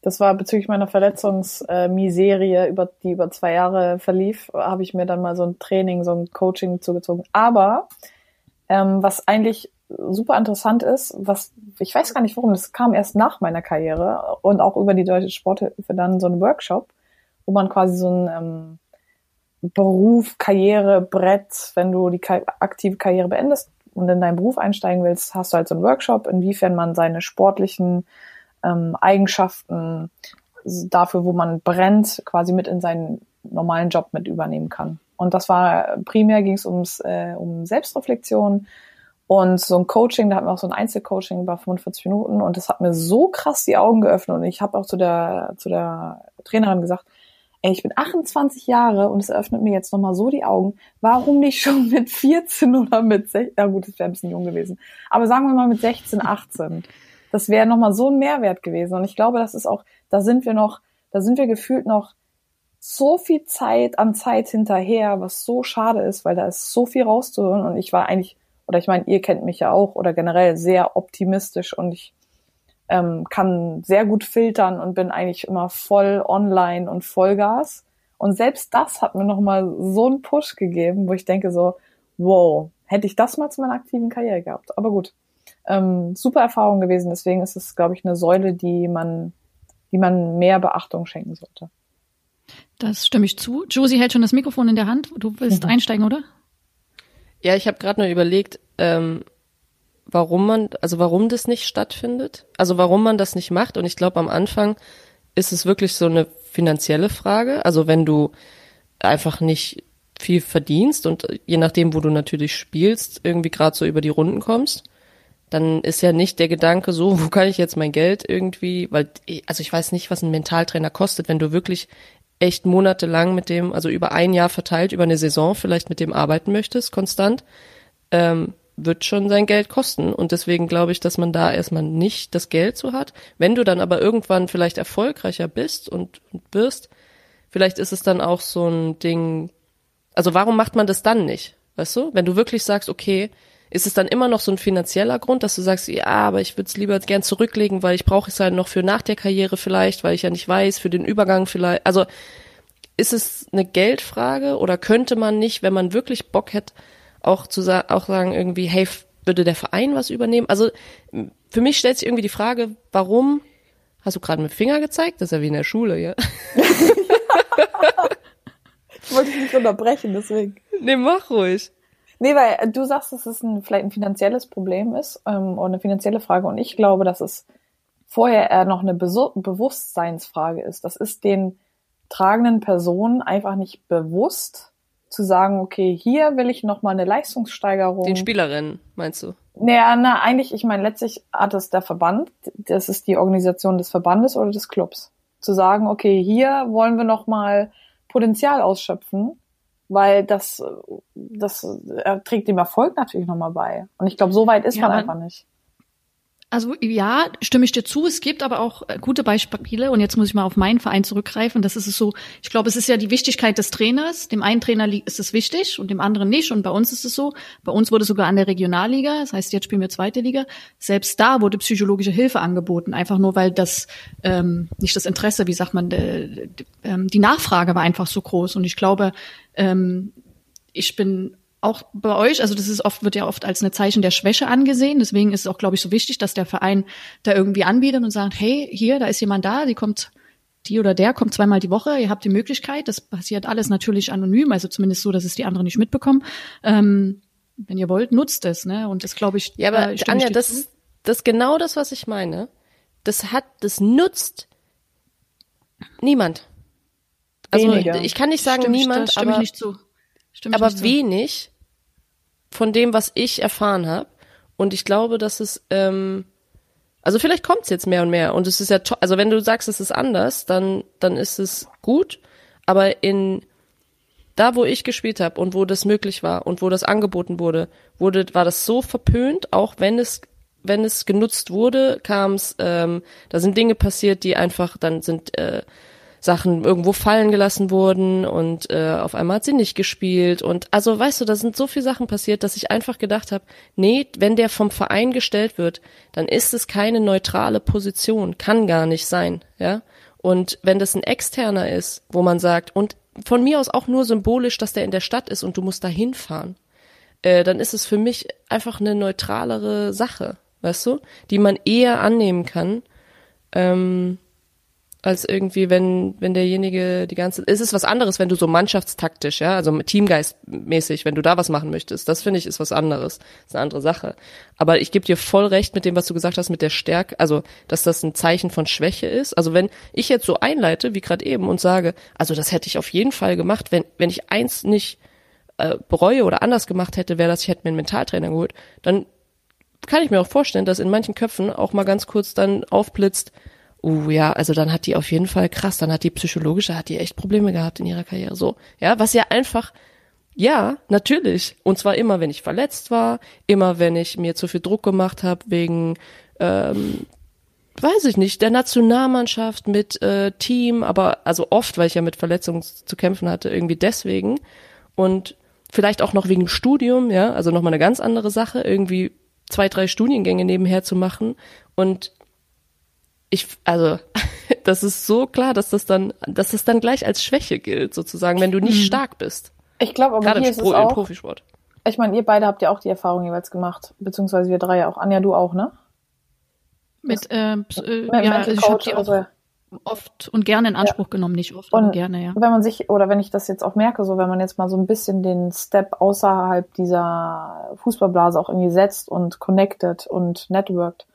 Das war bezüglich meiner Verletzungsmiserie, über die über zwei Jahre verlief, habe ich mir dann mal so ein Training, so ein Coaching zugezogen. Aber ähm, was eigentlich super interessant ist, was ich weiß gar nicht warum, das kam erst nach meiner Karriere und auch über die Deutsche Sporthilfe dann so ein Workshop, wo man quasi so ein ähm, Beruf, Karriere, Brett, wenn du die aktive Karriere beendest und in deinen Beruf einsteigen willst, hast du halt so einen Workshop, inwiefern man seine sportlichen ähm, Eigenschaften dafür, wo man brennt, quasi mit in seinen normalen Job mit übernehmen kann. Und das war primär ging es ums äh, um Selbstreflexion und so ein Coaching, da hatten wir auch so ein Einzelcoaching über 45 Minuten und das hat mir so krass die Augen geöffnet und ich habe auch zu der zu der Trainerin gesagt, ey, ich bin 28 Jahre und es eröffnet mir jetzt nochmal so die Augen. Warum nicht schon mit 14 oder mit 16? Na gut, das wäre ein bisschen jung gewesen. Aber sagen wir mal mit 16, 18. Das wäre nochmal so ein Mehrwert gewesen. Und ich glaube, das ist auch, da sind wir noch, da sind wir gefühlt noch so viel Zeit an Zeit hinterher, was so schade ist, weil da ist so viel rauszuhören. Und ich war eigentlich, oder ich meine, ihr kennt mich ja auch, oder generell sehr optimistisch und ich ähm, kann sehr gut filtern und bin eigentlich immer voll online und Vollgas. Und selbst das hat mir nochmal so einen Push gegeben, wo ich denke so, wow, hätte ich das mal zu meiner aktiven Karriere gehabt. Aber gut, ähm, super Erfahrung gewesen. Deswegen ist es, glaube ich, eine Säule, die man, die man mehr Beachtung schenken sollte. Das stimme ich zu. Josie hält schon das Mikrofon in der Hand. Du willst Mhm. einsteigen, oder? Ja, ich habe gerade nur überlegt, ähm, warum man, also warum das nicht stattfindet, also warum man das nicht macht. Und ich glaube, am Anfang ist es wirklich so eine finanzielle Frage. Also wenn du einfach nicht viel verdienst und je nachdem, wo du natürlich spielst, irgendwie gerade so über die Runden kommst, dann ist ja nicht der Gedanke so, wo kann ich jetzt mein Geld irgendwie, weil, also ich weiß nicht, was ein Mentaltrainer kostet, wenn du wirklich echt monatelang mit dem, also über ein Jahr verteilt, über eine Saison vielleicht mit dem arbeiten möchtest, konstant, ähm, wird schon sein Geld kosten. Und deswegen glaube ich, dass man da erstmal nicht das Geld so hat. Wenn du dann aber irgendwann vielleicht erfolgreicher bist und, und wirst, vielleicht ist es dann auch so ein Ding, also warum macht man das dann nicht? Weißt du? Wenn du wirklich sagst, okay, ist es dann immer noch so ein finanzieller Grund, dass du sagst, ja, aber ich würde es lieber gern zurücklegen, weil ich brauche es halt noch für nach der Karriere vielleicht, weil ich ja nicht weiß, für den Übergang vielleicht. Also ist es eine Geldfrage oder könnte man nicht, wenn man wirklich Bock hätte, auch zu sa auch sagen irgendwie, hey, würde der Verein was übernehmen? Also für mich stellt sich irgendwie die Frage, warum hast du gerade mit dem Finger gezeigt? Das ist ja wie in der Schule, ja. Ich wollte dich nicht unterbrechen, deswegen. Nee, mach ruhig. Nee, weil äh, du sagst, dass es ein, vielleicht ein finanzielles Problem ist ähm, oder eine finanzielle Frage. Und ich glaube, dass es vorher eher noch eine Beso Bewusstseinsfrage ist. Das ist den tragenden Personen einfach nicht bewusst zu sagen, okay, hier will ich noch mal eine Leistungssteigerung. Den Spielerinnen, meinst du? Naja, na, eigentlich, ich meine, letztlich hat es der Verband, das ist die Organisation des Verbandes oder des Clubs. Zu sagen, okay, hier wollen wir noch mal Potenzial ausschöpfen, weil das, das äh, trägt dem Erfolg natürlich noch mal bei. Und ich glaube, so weit ist Ja, man einfach nicht. Also ja, stimme ich dir zu. Es gibt aber auch äh, gute Beispiele und jetzt muss ich mal auf meinen Verein zurückgreifen. Das ist es so. Ich glaube, es ist ja die Wichtigkeit des Trainers. Dem einen Trainer ist es wichtig und dem anderen nicht. Und bei uns ist es so. Bei uns wurde sogar an der Regionalliga, das heißt, jetzt spielen wir zweite Liga. Selbst da wurde psychologische Hilfe angeboten, einfach nur weil das ähm, nicht das Interesse, wie sagt man, ähm, die Nachfrage war einfach so groß. Und ich glaube, ähm, ich bin auch bei euch, also das ist oft, wird ja oft als eine Zeichen der Schwäche angesehen. Deswegen ist es auch, glaube ich, so wichtig, dass der Verein da irgendwie anbietet und sagt, hey, hier, da ist jemand da, die kommt, die oder der kommt zweimal die Woche, ihr habt die Möglichkeit. Das passiert alles natürlich anonym, also zumindest so, dass es die anderen nicht mitbekommen. Ähm, wenn ihr wollt, nutzt es, ne? Und das glaube ich. Ja, aber äh, Anja, das, zu. das ist genau das, was ich meine. Das hat, das nutzt niemand. Also Wenige. ich kann nicht sagen Stimme ich- niemand, aber, ich nicht zu. Stimme ich aber zu. wenig von dem, was ich erfahren habe. Und ich glaube, dass es, ähm, also vielleicht kommt es jetzt mehr und mehr. Und es ist ja toll. Also wenn du sagst, es ist anders, dann, dann ist es gut. Aber in da, wo ich gespielt habe und wo das möglich war und wo das angeboten wurde, wurde, war das so verpönt, auch wenn es wenn es genutzt wurde, kam es, ähm, da sind Dinge passiert, die einfach, dann sind äh, Sachen irgendwo fallen gelassen wurden und äh, auf einmal hat sie nicht gespielt und also weißt du, da sind so viele Sachen passiert, dass ich einfach gedacht habe, nee, wenn der vom Verein gestellt wird, dann ist es keine neutrale Position, kann gar nicht sein, ja. Und wenn das ein externer ist, wo man sagt, und von mir aus auch nur symbolisch, dass der in der Stadt ist und du musst da hinfahren, äh, dann ist es für mich einfach eine neutralere Sache, weißt du, die man eher annehmen kann, ähm, als irgendwie, wenn, wenn derjenige die ganze, es ist was anderes, wenn du so mannschaftstaktisch, ja, also Teamgeistmäßig, wenn du da was machen möchtest, das finde ich ist was anderes, ist eine andere Sache. Aber ich gebe dir voll recht mit dem, was du gesagt hast, mit der Stärke, also, dass das ein Zeichen von Schwäche ist. Also wenn ich jetzt so einleite, wie gerade eben, und sage, also das hätte ich auf jeden Fall gemacht, wenn, wenn ich eins nicht äh, bereue oder anders gemacht hätte, wäre das, ich hätte mir einen Mentaltrainer geholt, dann kann ich mir auch vorstellen, dass in manchen Köpfen auch mal ganz kurz dann aufblitzt, uh, ja, also dann hat die auf jeden Fall krass, dann hat die psychologische, hat die echt Probleme gehabt in ihrer Karriere, so. Ja, was ja einfach, ja, natürlich. Und zwar immer, wenn ich verletzt war, immer, wenn ich mir zu viel Druck gemacht habe wegen, ähm, weiß ich nicht, der Nationalmannschaft mit äh, Team, aber also oft, weil ich ja mit Verletzungen zu kämpfen hatte, irgendwie deswegen. Und vielleicht auch noch wegen Studium, ja, also nochmal eine ganz andere Sache, irgendwie zwei, drei Studiengänge nebenher zu machen und ich, also, das ist so klar, dass das dann, dass das dann gleich als Schwäche gilt, sozusagen, wenn du nicht mhm. stark bist. Ich glaube, aber Gerade hier ist Pro, es auch, Profisport. Ich meine, ihr beide habt ja auch die Erfahrung jeweils gemacht, beziehungsweise wir drei ja auch. Anja, du auch, ne? Mit, äh, äh, ja, also ich habe die auch oft und gerne in Anspruch ja. genommen, nicht oft, und aber gerne, ja. Wenn man sich, oder wenn ich das jetzt auch merke, so wenn man jetzt mal so ein bisschen den Step außerhalb dieser Fußballblase auch irgendwie setzt und connected und networked,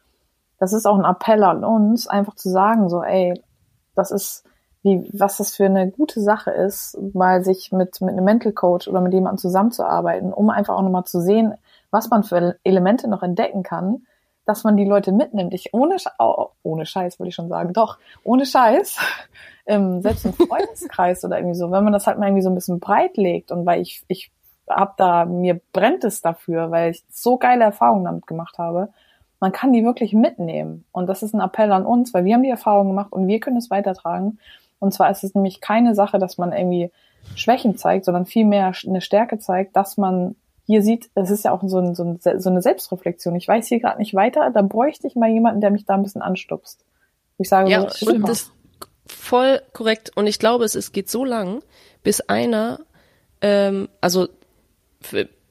das ist auch ein Appell an uns, einfach zu sagen, so, ey, das ist, wie, was das für eine gute Sache ist, mal sich mit, mit einem Mental Coach oder mit jemandem zusammenzuarbeiten, um einfach auch nochmal zu sehen, was man für Elemente noch entdecken kann, dass man die Leute mitnimmt. Ich ohne, oh, ohne Scheiß würde ich schon sagen, doch, ohne Scheiß, ähm, selbst im Freundeskreis oder irgendwie so, wenn man das halt mal irgendwie so ein bisschen breit legt und weil ich, ich hab da, mir brennt es dafür, weil ich so geile Erfahrungen damit gemacht habe, man kann die wirklich mitnehmen. Und das ist ein Appell an uns, weil wir haben die Erfahrung gemacht und wir können es weitertragen. Und zwar ist es nämlich keine Sache, dass man irgendwie Schwächen zeigt, sondern vielmehr eine Stärke zeigt, dass man hier sieht, es ist ja auch so, ein, so, ein, so eine Selbstreflexion. Ich weiß hier gerade nicht weiter, da bräuchte ich mal jemanden, der mich da ein bisschen anstupst. Ich sage, ja, so, und das voll korrekt. Und ich glaube, es, es geht so lang, bis einer, ähm, also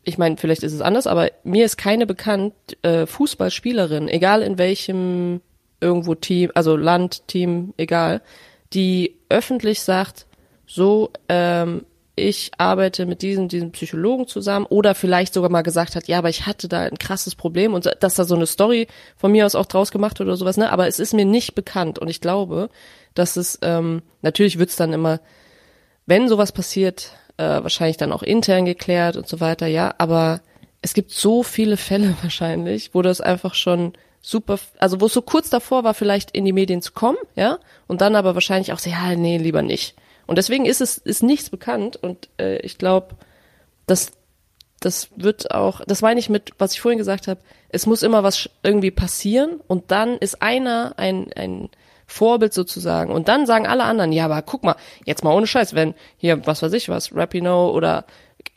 ich meine, vielleicht ist es anders, aber mir ist keine bekannt äh, Fußballspielerin, egal in welchem irgendwo Team, also Land, Team, egal, die öffentlich sagt, so, ähm, ich arbeite mit diesem, diesem Psychologen zusammen oder vielleicht sogar mal gesagt hat, ja, aber ich hatte da ein krasses Problem und dass da so eine Story von mir aus auch draus gemacht wird oder sowas, ne? Aber es ist mir nicht bekannt und ich glaube, dass es, ähm, natürlich wird's dann immer, wenn sowas passiert, äh, wahrscheinlich dann auch intern geklärt und so weiter, ja, aber es gibt so viele Fälle wahrscheinlich, wo das einfach schon super, also wo es so kurz davor war, vielleicht in die Medien zu kommen, ja, und dann aber wahrscheinlich auch so, ja, nee, lieber nicht. Und deswegen ist es, ist nichts bekannt und äh, ich glaube, dass das wird auch, das meine ich mit, was ich vorhin gesagt habe, es muss immer was irgendwie passieren und dann ist einer ein, ein Vorbild sozusagen. Und dann sagen alle anderen, ja, aber guck mal, jetzt mal ohne Scheiß, wenn hier, was weiß ich was, Rapino oder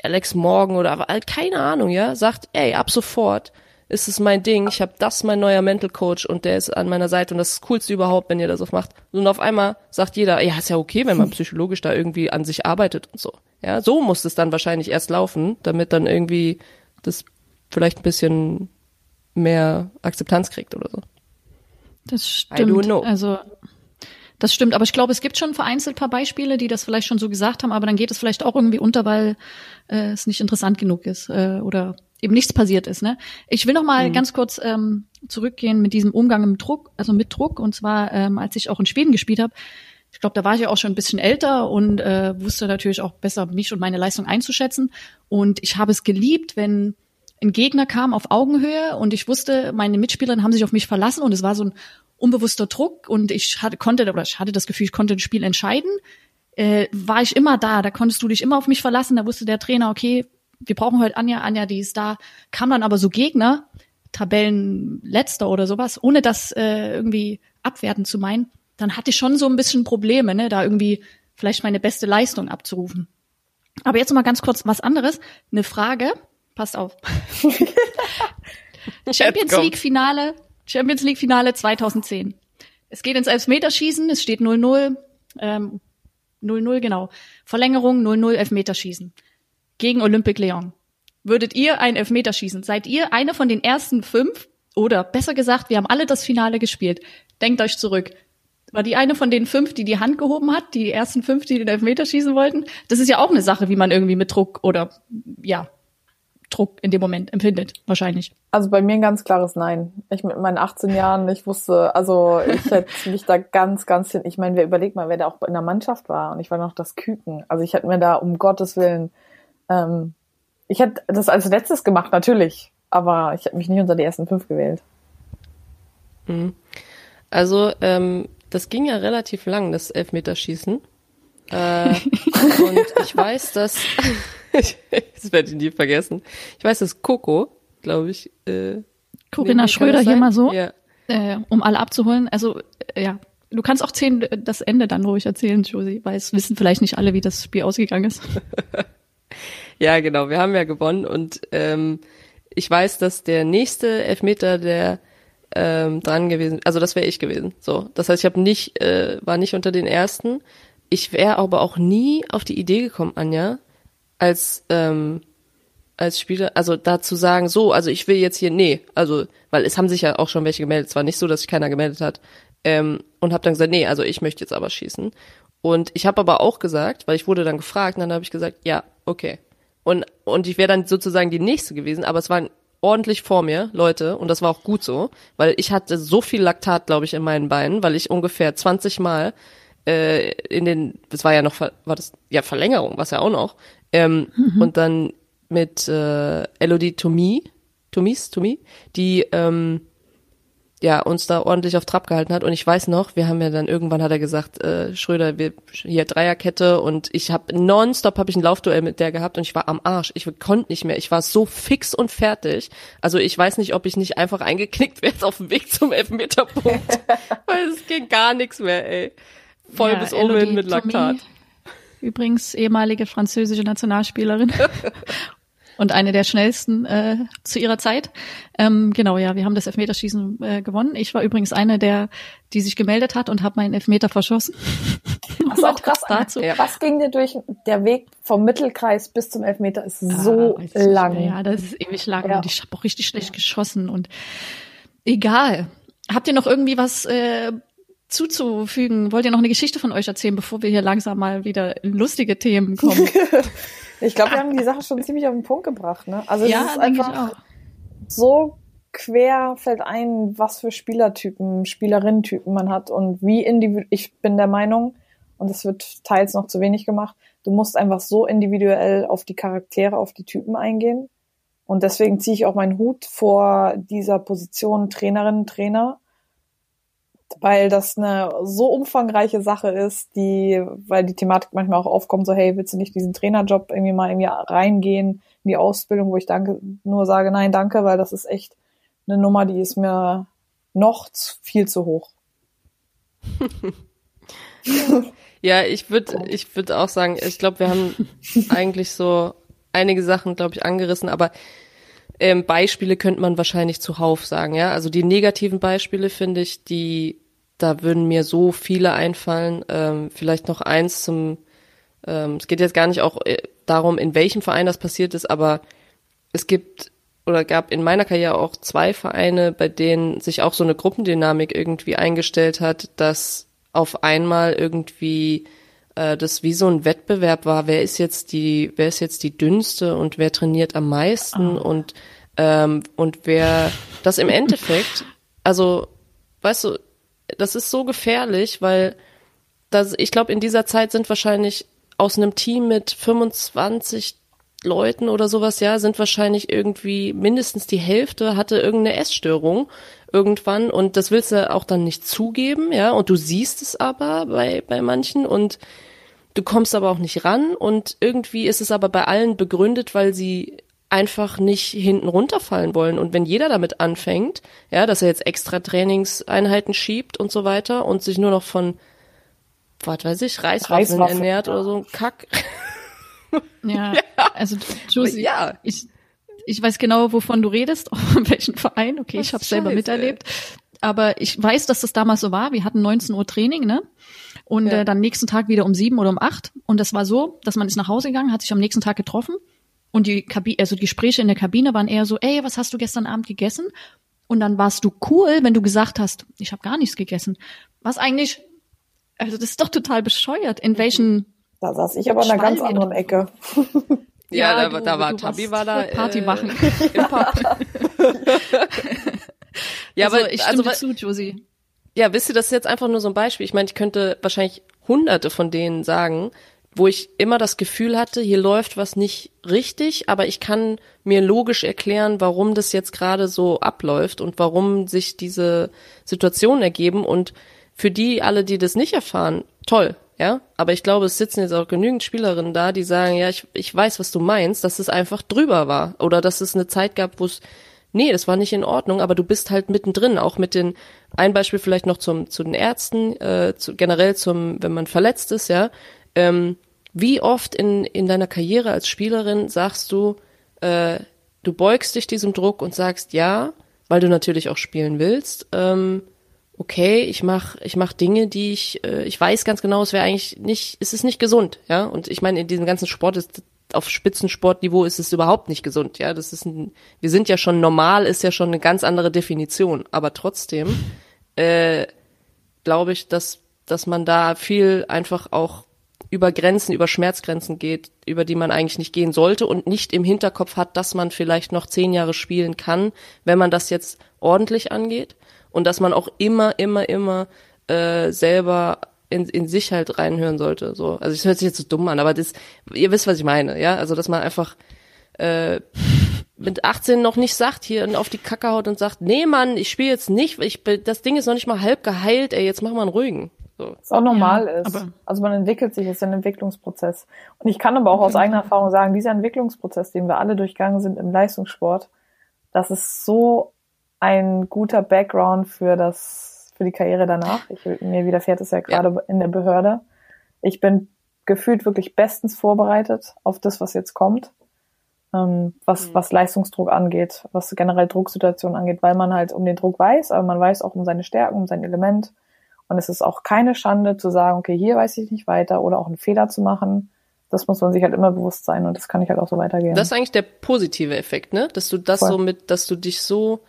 Alex Morgan oder halt keine Ahnung, ja, sagt, ey, ab sofort ist es mein Ding, ich habe das mein neuer Mental Coach und der ist an meiner Seite und das ist das Coolste überhaupt, wenn ihr das so macht. Und auf einmal sagt jeder, ja, ist ja okay, wenn man psychologisch da irgendwie an sich arbeitet und so. Ja, so muss es dann wahrscheinlich erst laufen, damit dann irgendwie das vielleicht ein bisschen mehr Akzeptanz kriegt oder so. Das stimmt. Also das stimmt, aber ich glaube, es gibt schon vereinzelt paar Beispiele, die das vielleicht schon so gesagt haben, aber dann geht es vielleicht auch irgendwie unter, weil äh, es nicht interessant genug ist äh, oder eben nichts passiert ist. Ne? Ich will noch mal mhm. ganz kurz ähm, zurückgehen mit diesem Umgang mit Druck, also mit Druck. Und zwar, ähm, als ich auch in Schweden gespielt habe, ich glaube, da war ich ja auch schon ein bisschen älter und äh, wusste natürlich auch besser, mich und meine Leistung einzuschätzen. Und ich habe es geliebt, wenn ein Gegner kam auf Augenhöhe und ich wusste, meine Mitspielerinnen haben sich auf mich verlassen und es war so ein unbewusster Druck und ich hatte, konnte, oder ich hatte das Gefühl, ich konnte ein Spiel entscheiden, äh, war ich immer da, da konntest du dich immer auf mich verlassen, da wusste der Trainer, okay, wir brauchen heute Anja, Anja, die ist da, kam dann aber so Gegner, Tabellenletzter oder sowas, ohne das äh, irgendwie abwerten zu meinen, dann hatte ich schon so ein bisschen Probleme, ne, da irgendwie vielleicht meine beste Leistung abzurufen. Aber jetzt noch mal ganz kurz was anderes. Eine Frage. Passt auf. Champions League Finale, Champions League Finale 2010. Es geht ins Elfmeterschießen, es steht 0-0, ähm, 0-0, genau. Verlängerung 0-0 Elfmeterschießen. Gegen Olympique Lyon. Würdet ihr ein Elfmeterschießen? Seid ihr eine von den ersten fünf? Oder besser gesagt, wir haben alle das Finale gespielt. Denkt euch zurück. War die eine von den fünf, die die Hand gehoben hat, die ersten fünf, die den Elfmeter schießen wollten? Das ist ja auch eine Sache, wie man irgendwie mit Druck oder ja, Druck in dem Moment empfindet, wahrscheinlich. Also bei mir ein ganz klares Nein. Ich mit meinen 18 Jahren, ich wusste, also ich hätte mich da ganz, ganz hin. Ich meine, wer überlegt mal, wer da auch in der Mannschaft war und ich war noch das Küken. Also ich hätte mir da um Gottes Willen, ähm, ich hätte das als letztes gemacht, natürlich, aber ich hätte mich nicht unter die ersten fünf gewählt. Mhm. Also ähm, das ging ja relativ lang, das Elfmeterschießen. Äh, und ich weiß, dass, das werde ich nie vergessen, ich weiß, dass Coco, glaube ich, äh, Corinna Schröder hier mal so, ja. äh, um alle abzuholen. Also, äh, ja, du kannst auch zehn, das Ende dann ruhig erzählen, Josie, weil es wissen vielleicht nicht alle, wie das Spiel ausgegangen ist. ja, genau, wir haben ja gewonnen und ähm, ich weiß, dass der nächste Elfmeter, der ähm, dran gewesen. Also das wäre ich gewesen. So, das heißt, ich habe nicht, äh, war nicht unter den ersten. Ich wäre aber auch nie auf die Idee gekommen, Anja, als ähm, als Spieler, also da zu sagen, so, also ich will jetzt hier, nee, also, weil es haben sich ja auch schon welche gemeldet, es war nicht so, dass sich keiner gemeldet hat, ähm, und habe dann gesagt, nee, also ich möchte jetzt aber schießen. Und ich habe aber auch gesagt, weil ich wurde dann gefragt, und dann habe ich gesagt, ja, okay. Und, und ich wäre dann sozusagen die nächste gewesen, aber es waren ordentlich vor mir, Leute, und das war auch gut so, weil ich hatte so viel Laktat, glaube ich, in meinen Beinen, weil ich ungefähr 20 Mal äh, in den, das war ja noch, war das, ja, Verlängerung, was ja auch noch, ähm, mhm. und dann mit äh, Elodie Tomi, Tomis, Tomi, die ähm, ja, uns da ordentlich auf Trab gehalten hat. Und ich weiß noch, wir haben ja dann irgendwann hat er gesagt, äh, Schröder, wir hier Dreierkette und ich habe nonstop habe ich ein Laufduell mit der gehabt und ich war am Arsch. Ich konnte nicht mehr. Ich war so fix und fertig. Also ich weiß nicht, ob ich nicht einfach eingeknickt wäre auf dem Weg zum Elfmeterpunkt. Weil es ging gar nichts mehr, ey. Voll ja, bis oben hin mit Laktat. Übrigens ehemalige französische Nationalspielerin und eine der schnellsten äh, zu ihrer Zeit. Ähm, genau, ja, wir haben das Elfmeterschießen äh, gewonnen. Ich war übrigens eine der, die sich gemeldet hat und habe meinen Elfmeter verschossen. Ist auch krass. Dazu. Ja. Was ging dir durch? Der Weg vom Mittelkreis bis zum Elfmeter ist ah, so lang. Ja, das ist ewig lang ja. und ich habe auch richtig schlecht geschossen und egal. Habt ihr noch irgendwie was äh, zuzufügen? Wollt ihr noch eine Geschichte von euch erzählen, bevor wir hier langsam mal wieder in lustige Themen kommen? Ich glaube, wir haben die Sache schon ziemlich auf den Punkt gebracht. Ne? Also ja, es ist einfach so quer fällt ein, was für Spielertypen, Spielerinnentypen man hat und wie individuell. Ich bin der Meinung, und es wird teils noch zu wenig gemacht, du musst einfach so individuell auf die Charaktere, auf die Typen eingehen. Und deswegen ziehe ich auch meinen Hut vor dieser Position Trainerin, Trainer, weil das eine so umfangreiche Sache ist, die, weil die Thematik manchmal auch aufkommt, so hey, willst du nicht diesen Trainerjob irgendwie mal irgendwie reingehen in die Ausbildung, wo ich danke, nur sage, nein, danke, weil das ist echt eine Nummer, die ist mir noch viel zu hoch. ja, ich würde, ich würde auch sagen, ich glaube, wir haben eigentlich so einige Sachen, glaube ich, angerissen, aber ähm, Beispiele könnte man wahrscheinlich zuhauf sagen, ja. Also die negativen Beispiele finde ich, die, da würden mir so viele einfallen. Ähm, vielleicht noch eins zum, ähm, es geht jetzt gar nicht auch äh, darum, in welchem Verein das passiert ist, aber es gibt oder gab in meiner Karriere auch zwei Vereine, bei denen sich auch so eine Gruppendynamik irgendwie eingestellt hat, dass auf einmal irgendwie äh, das wie so ein Wettbewerb war, wer ist jetzt die, wer ist jetzt die dünnste und wer trainiert am meisten oh. und ähm, und wer das im Endeffekt, also weißt du, das ist so gefährlich, weil das, ich glaube, in dieser Zeit sind wahrscheinlich aus einem Team mit 25 Leuten oder sowas, ja, sind wahrscheinlich irgendwie mindestens die Hälfte hatte irgendeine Essstörung irgendwann und das willst du auch dann nicht zugeben, ja, und du siehst es aber bei, bei manchen und du kommst aber auch nicht ran und irgendwie ist es aber bei allen begründet, weil sie einfach nicht hinten runterfallen wollen. Und wenn jeder damit anfängt, ja, dass er jetzt extra Trainingseinheiten schiebt und so weiter und sich nur noch von, was weiß ich, Reiswaffeln Reiswaffeln, ernährt ja. oder so ein Kack. Ja, also Josie, Ja. ich, ich weiß genau, wovon du redest, in welchen Verein. Okay, ich Was habe selber miterlebt. Aber ich weiß, dass das damals so war. Wir hatten 19 Uhr Training, ne? Und Ja. äh, dann nächsten Tag wieder um sieben oder um acht. Und das war so, dass man ist nach Hause gegangen, hat sich am nächsten Tag getroffen. Und die Kabine, also die Gespräche in der Kabine waren eher so, ey, was hast du gestern Abend gegessen? Und dann warst du cool, wenn du gesagt hast, ich habe gar nichts gegessen. Was eigentlich, also das ist doch total bescheuert. In welchen Da saß ich aber in einer ganz anderen Ecke. Ja, da, du- da war Tabi war da Party äh, machen. im Pub. ja, also, aber ich also, stimme dir zu, Josie. Ja, wisst ihr, das ist jetzt einfach nur so ein Beispiel. Ich meine, ich könnte wahrscheinlich hunderte von denen sagen, wo ich immer das Gefühl hatte, hier läuft was nicht richtig, aber ich kann mir logisch erklären, warum das jetzt gerade so abläuft und warum sich diese Situationen ergeben und für die alle, die das nicht erfahren, toll, ja. Aber ich glaube, es sitzen jetzt auch genügend Spielerinnen da, die sagen, ja, ich, ich weiß, was du meinst, dass es einfach drüber war oder dass es eine Zeit gab, wo es nee, das war nicht in Ordnung, aber du bist halt mittendrin, auch mit den, ein Beispiel vielleicht noch zum, zu den Ärzten, äh, zu, generell zum, wenn man verletzt ist, ja, ähm, wie oft in, in deiner Karriere als Spielerin sagst du, äh, du beugst dich diesem Druck und sagst ja, weil du natürlich auch spielen willst, ähm, okay, ich mach, ich mach Dinge, die ich, äh, ich weiß ganz genau, es wäre eigentlich nicht, es ist nicht gesund, ja. Und ich meine, in diesem ganzen Sport ist auf Spitzensportniveau ist es überhaupt nicht gesund, ja. Das ist ein, wir sind ja schon normal, ist ja schon eine ganz andere Definition, aber trotzdem äh, glaube ich, dass dass man da viel einfach auch über Grenzen, über Schmerzgrenzen geht, über die man eigentlich nicht gehen sollte und nicht im Hinterkopf hat, dass man vielleicht noch zehn Jahre spielen kann, wenn man das jetzt ordentlich angeht und dass man auch immer, immer, immer äh, selber in, in sich halt reinhören sollte. So, also es hört sich jetzt so dumm an, aber das, ihr wisst, was ich meine, ja. Also dass man einfach äh, mit 18 noch nicht sagt hier und auf die Kacke haut und sagt, nee Mann, ich spiele jetzt nicht, ich bin, das Ding ist noch nicht mal halb geheilt, ey, jetzt mach mal einen ruhigen. So. Was auch normal Ja, ist. aber- Also man entwickelt sich, es ist ein Entwicklungsprozess. Und ich kann aber auch aus eigener Erfahrung sagen, dieser Entwicklungsprozess, den wir alle durchgegangen sind im Leistungssport, das ist so ein guter Background für das, für die Karriere danach. Ich, mir widerfährt es ja gerade in der Behörde. Ich bin gefühlt wirklich bestens vorbereitet auf das, was jetzt kommt. Ähm, was, was Leistungsdruck angeht, was generell Drucksituationen angeht, weil man halt um den Druck weiß, aber man weiß auch um seine Stärken, um sein Element. Und es ist auch keine Schande zu sagen, okay, hier weiß ich nicht weiter oder auch einen Fehler zu machen. Das muss man sich halt immer bewusst sein und das kann ich halt auch so weitergehen. Das ist eigentlich der positive Effekt, ne? Dass du das Voll. so mit, dass du dich so,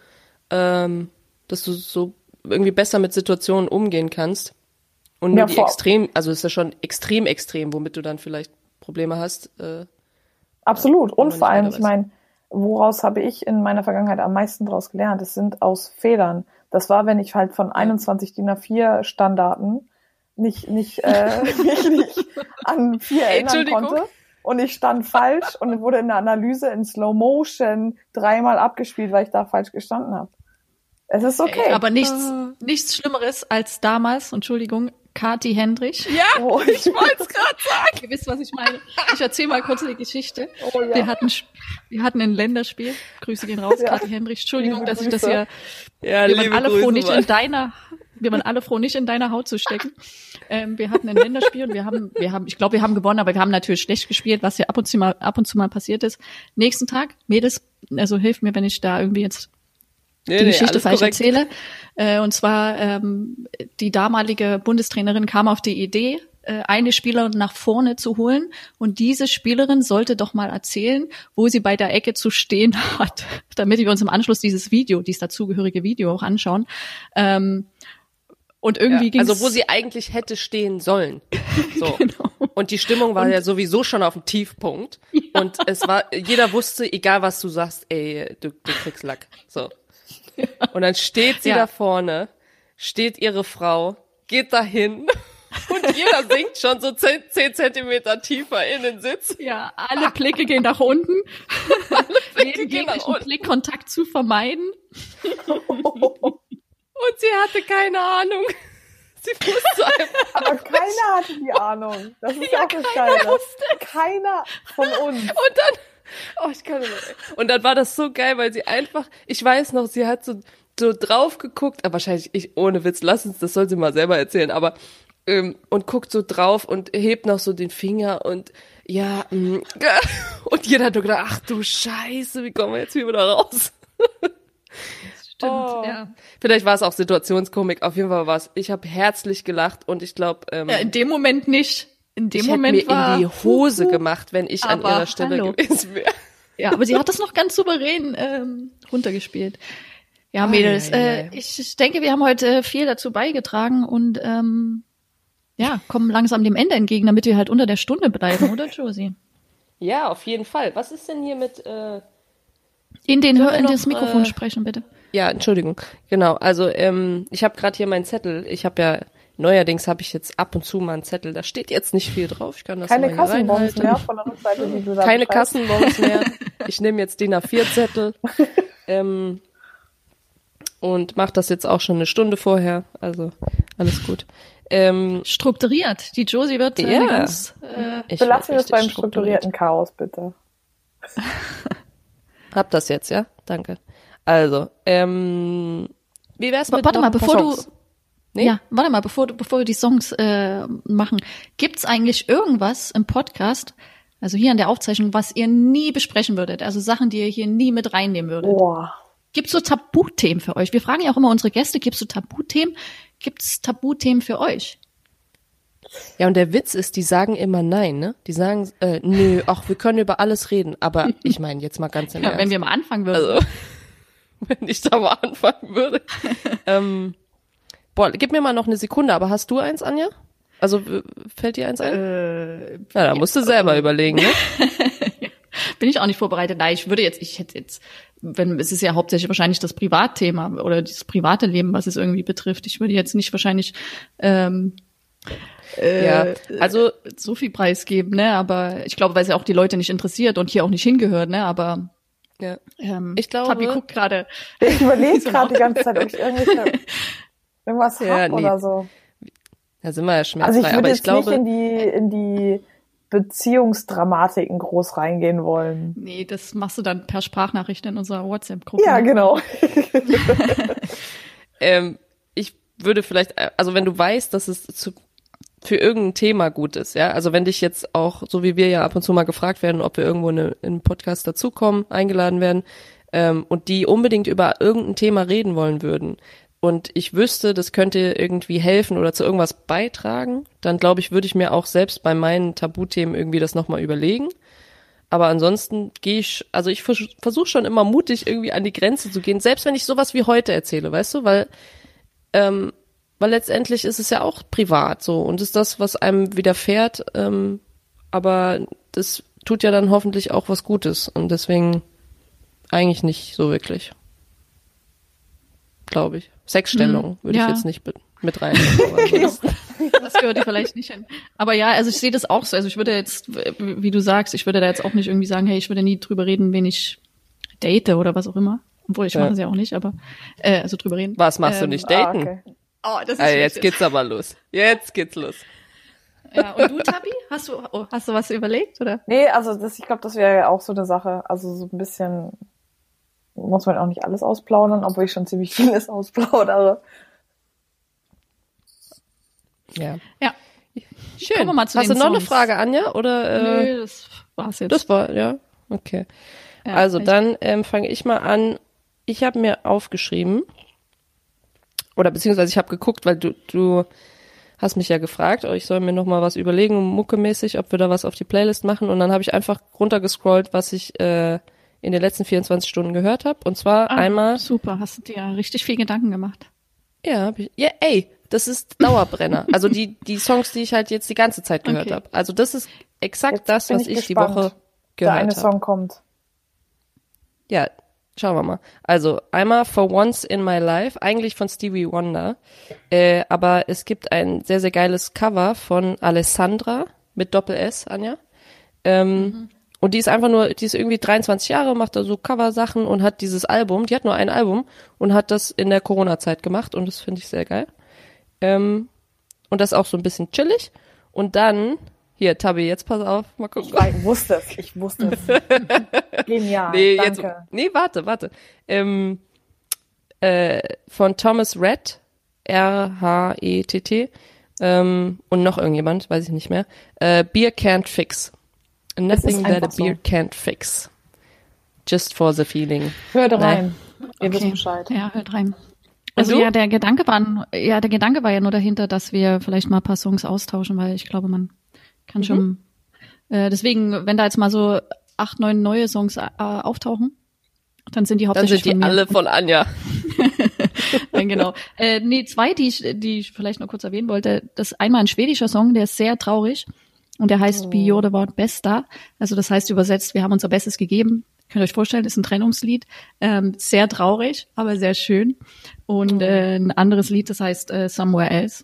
ähm, dass du so irgendwie besser mit Situationen umgehen kannst. Und nur Ja, die extrem, also ist ja schon extrem extrem, womit du dann vielleicht Probleme hast. Äh, Absolut. Und nicht vor allem, ich meine, woraus habe ich in meiner Vergangenheit am meisten daraus gelernt? Es sind aus Fehlern. Das war, wenn ich halt von 21 DIN A4 Standarten nicht, nicht, äh, mich nicht an vier erinnern konnte. Und ich stand falsch und wurde in der Analyse in Slow Motion dreimal abgespielt, weil ich da falsch gestanden habe. Es ist okay. Ey, aber nichts, nichts Schlimmeres als damals, Entschuldigung, Kati Hendrich. ja, Oh, ich wollte es gerade sagen. Ihr wisst, was ich meine. Ich erzähle mal kurz die Geschichte. Oh ja. Wir hatten, wir hatten ein Länderspiel. Grüße gehen raus, Ja. Kati Hendrich. Entschuldigung, Liebe dass ich das Grüße. hier, Ja, wir waren alle froh, nicht Mann. in deiner, wir waren alle froh, nicht in deiner Haut zu stecken. Ähm, wir hatten ein Länderspiel und wir haben, wir haben, ich glaube, wir haben gewonnen, aber wir haben natürlich schlecht gespielt, was ja ab und zu mal, ab und zu mal passiert ist. Nächsten Tag, Mädels, also hilft mir, wenn ich da irgendwie jetzt Nee, die nee, Geschichte falsch korrekt. erzähle. Äh, und zwar ähm, die damalige Bundestrainerin kam auf die Idee, äh, eine Spielerin nach vorne zu holen und diese Spielerin sollte doch mal erzählen, wo sie bei der Ecke zu stehen hat, damit wir uns im Anschluss dieses Video, dieses dazugehörige Video auch anschauen. Ähm, und irgendwie Ja, ging's also wo sie eigentlich hätte stehen sollen. So. Genau. Und die Stimmung war ja sowieso schon auf dem Tiefpunkt. Und es war, jeder wusste, egal was du sagst, ey, du, du kriegst Lack. So. Und dann steht sie Ja. da vorne, steht ihre Frau, geht dahin Und jeder sinkt schon so zehn, zehn Zentimeter tiefer in den Sitz. Ja, alle Blicke gehen nach unten. Blicke jeden gehen nach unten. Blickkontakt zu vermeiden. Und sie hatte keine Ahnung. Sie wusste einfach. Aber keiner hatte die Ahnung. Das ist ja, auch das Geile. Keiner von uns. Und dann, oh, ich kann nicht. Und dann war das so geil, weil sie einfach, ich weiß noch, sie hat so, so drauf geguckt, aber wahrscheinlich, ich, ohne Witz, lass uns, das soll sie mal selber erzählen, aber, ähm, und guckt so drauf und hebt noch so den Finger und, ja, mm, und jeder hat nur gedacht, ach du Scheiße, wie kommen wir jetzt wieder raus? Stimmt, Oh. ja. Vielleicht war es auch Situationskomik, auf jeden Fall war es, ich habe herzlich gelacht und ich glaube, ähm, ja. In dem Moment nicht. In dem ich Moment hätte mir war. in die Hose gemacht, wenn ich an ihrer Stelle hallo. gewesen wäre. Ja, aber sie hat das noch ganz souverän ähm, runtergespielt. Ja, Ai, Mädels, ai, äh, ai. ich, denke, wir haben heute viel dazu beigetragen und ähm, ja, kommen langsam dem Ende entgegen, damit wir halt unter der Stunde bleiben, oder Josie? Ja, auf jeden Fall. Was ist denn hier mit, äh, In den Hör in noch, das Mikrofon äh, sprechen, bitte. Ja, Entschuldigung. Genau, also ähm, ich habe gerade hier meinen Zettel. Ich habe ja neuerdings habe ich jetzt ab und zu mal einen Zettel. Da steht jetzt nicht viel drauf. Ich kann das Keine mal hier Kassenbons mehr von der Rückseite, die du da Keine. Kassenbons mehr. Ich nehme jetzt DIN A4-Zettel ähm, und mache das jetzt auch schon eine Stunde vorher. Also alles gut. Ähm, Strukturiert. Die Josie wird äh, Ja. ganz äh, ich Belassen wir es beim strukturierten Chaos, bitte. Hab das jetzt, ja? Danke. Also, ähm, wie wär's mit Warte noch mal, bevor du? Nee? Ja, warte mal, bevor, bevor wir die Songs äh, machen. Gibt's eigentlich irgendwas im Podcast, also hier an der Aufzeichnung, was ihr nie besprechen würdet? Also Sachen, die ihr hier nie mit reinnehmen würdet? Boah. Gibt's so Tabuthemen für euch? Wir fragen ja auch immer unsere Gäste, gibt's so Tabuthemen? Gibt's Tabuthemen für euch? Ja, und der Witz ist, die sagen immer nein, ne? Die sagen, äh, nö, ach, wir können über alles reden. Aber ich meine, jetzt mal ganz im Ja, Ernst. wenn wir mal anfangen würden. also, wenn ich da mal anfangen würde. ähm, boah, gib mir mal noch eine Sekunde, aber hast du eins, Anja? Also, fällt dir eins ein? äh, ja, da musst du selber überlegen, ne? bin ich auch nicht vorbereitet. Nein, ich würde jetzt, ich hätte jetzt, wenn es ist ja hauptsächlich wahrscheinlich das Privatthema oder das private Leben, was es irgendwie betrifft. Ich würde jetzt nicht wahrscheinlich ähm, äh, Ja, also, so viel preisgeben, ne? Aber ich glaube, weil es ja auch die Leute nicht interessiert und hier auch nicht hingehört, ne? Aber ja. ähm, Ich glaube- Fabi guckt gerade. Ich überlege So gerade die ganze Zeit, ob ich irgendwelche, irgendwas Ja, hab nee. oder so. Da sind wir ja Also schmerzfrei. ich würde aber ich jetzt glaube, nicht in die, in die Beziehungsdramatiken groß reingehen wollen. Nee, das machst du dann per Sprachnachricht in unserer WhatsApp-Gruppe. Ja, genau. ähm, ich würde vielleicht, also wenn du weißt, dass es zu, für irgendein Thema gut ist, ja, also wenn dich jetzt auch, so wie wir ja ab und zu mal gefragt werden, ob wir irgendwo in einen Podcast dazukommen, eingeladen werden, ähm, und die unbedingt über irgendein Thema reden wollen würden, und ich wüsste, das könnte irgendwie helfen oder zu irgendwas beitragen, dann glaube ich, würde ich mir auch selbst bei meinen Tabuthemen irgendwie das nochmal überlegen. Aber ansonsten gehe ich, also ich vers versuche schon immer mutig irgendwie an die Grenze zu gehen, selbst wenn ich sowas wie heute erzähle, weißt du, weil ähm, weil letztendlich ist es ja auch privat so und ist das, was einem widerfährt, ähm, aber das tut ja dann hoffentlich auch was Gutes und deswegen eigentlich nicht so wirklich, glaube ich. Sexstellung würde ja. ich jetzt nicht mit, rein. ansonsten- Das gehört dir vielleicht nicht hin. Aber ja, also ich sehe das auch so. Also ich würde jetzt, wie du sagst, ich würde da jetzt auch nicht irgendwie sagen, hey, ich würde nie drüber reden, wen ich date oder was auch immer. Obwohl ich Ja. mache es ja auch nicht, aber äh, also drüber reden. was machst du Ähm, nicht? Ah, Daten? okay. Oh, das ist Ah, jetzt geht's aber los. Jetzt geht's los. Ja, und du, Tabi? Hast du, oh, hast du was überlegt, oder? Nee, also das, ich glaube, das wäre ja auch so eine Sache. Also so ein bisschen muss man auch nicht alles ausplaudern, obwohl ich schon ziemlich vieles ausplaudere. Ja. Ja. Schön. Kommen wir mal zu Hast du noch eine Songs. Frage, Anja? Oder äh, Nö, das war's jetzt. das war ja okay. Ja, also dann ähm, fange ich mal an. Ich habe mir aufgeschrieben oder beziehungsweise ich habe geguckt, weil du du hast mich ja gefragt, oh, ich soll mir noch mal was überlegen, muckemäßig, ob wir da was auf die Playlist machen und dann habe ich einfach runtergescrollt, was ich äh, in den letzten 24 Stunden gehört habe und zwar Ah, einmal Super, hast du dir richtig viel Gedanken gemacht. Ja, hab ich. Ja, ey, das ist Dauerbrenner. also die die Songs, die ich halt jetzt die ganze Zeit gehört Okay. habe. Also das ist exakt Jetzt das, was ich ich, die. Woche Der eine gehört habe. Song kommt. Ja, Schauen wir mal. Also einmal For Once in My Life, eigentlich von Stevie Wonder, äh, aber es gibt ein sehr, sehr geiles Cover von Alessandra mit Doppel-S, Anja. Ähm, mhm. Und die ist einfach nur, die ist irgendwie 23 Jahre, macht da so Cover-Sachen und hat dieses Album, die hat nur ein Album und hat das in der Corona-Zeit gemacht und das finde ich sehr geil. Ähm, und das auch so ein bisschen chillig. Und dann hier, Tabi, jetzt pass auf, mal gucken. Ich wusste es, ich wusste es. Genial, nee, danke. Jetzt, nee, warte, warte. Ähm, äh, von Thomas Red, R-H-E-T-T, ähm, und noch irgendjemand, weiß ich nicht mehr. Äh, Beer can't fix. Nothing that a beer so. can't fix. Just for the feeling. Hört rein. Nee. Ihr okay. wisst Bescheid. Ja, hört rein. Also ja, der Gedanke war, ja, der Gedanke war ja nur dahinter, dass wir vielleicht mal ein paar Songs austauschen, weil ich glaube, man kann mhm. schon. Äh, deswegen, wenn da jetzt mal so acht, neun neue Songs äh, auftauchen, dann sind die hauptsächlich Dann sind die von alle von Anja. ja, genau. Äh, nee, zwei, die ich, die ich vielleicht noch kurz erwähnen wollte. Das ist einmal ein schwedischer Song, der ist sehr traurig. Und der heißt oh. Be Your the Word Besta. Also das heißt übersetzt, wir haben unser Bestes gegeben. Könnt ihr euch vorstellen, ist ein Trennungslied. Ähm, sehr traurig, aber sehr schön. Und oh. äh, ein anderes Lied, das heißt äh, Somewhere Else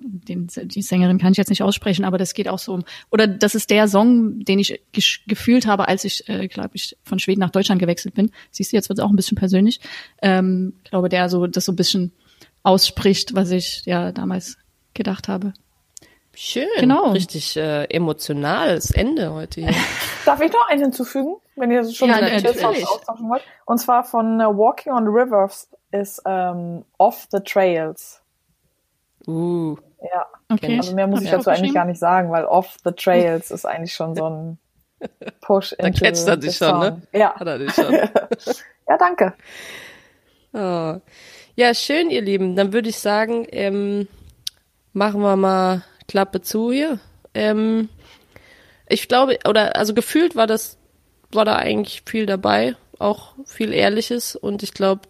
den, die Sängerin kann ich jetzt nicht aussprechen, aber das geht auch so um, oder das ist der Song, den ich gefühlt habe, als ich, äh, glaube ich, von Schweden nach Deutschland gewechselt bin. Siehst du, jetzt wird es auch ein bisschen persönlich. Ähm, glaube, der so, das so ein bisschen ausspricht, was ich ja damals gedacht habe. Schön, genau. richtig äh, emotionales Ende heute hier. Darf ich noch einen hinzufügen, wenn ihr schon ja, austauschen wollt? Und zwar von uh, Walking on the Rivers ist um, Off the Trails. Uh. Ja, okay. also mehr muss ich dazu eigentlich gar nicht sagen, weil Off the Trails ist eigentlich schon so ein Push Da catcht er dich schon, ne? Ja. Hat er dich schon. ja, danke. Oh. Ja, schön, ihr Lieben. Dann würde ich sagen, ähm, machen wir mal Klappe zu hier. Ähm, ich glaube, oder also gefühlt war das, war da eigentlich viel dabei, auch viel Ehrliches und ich glaube,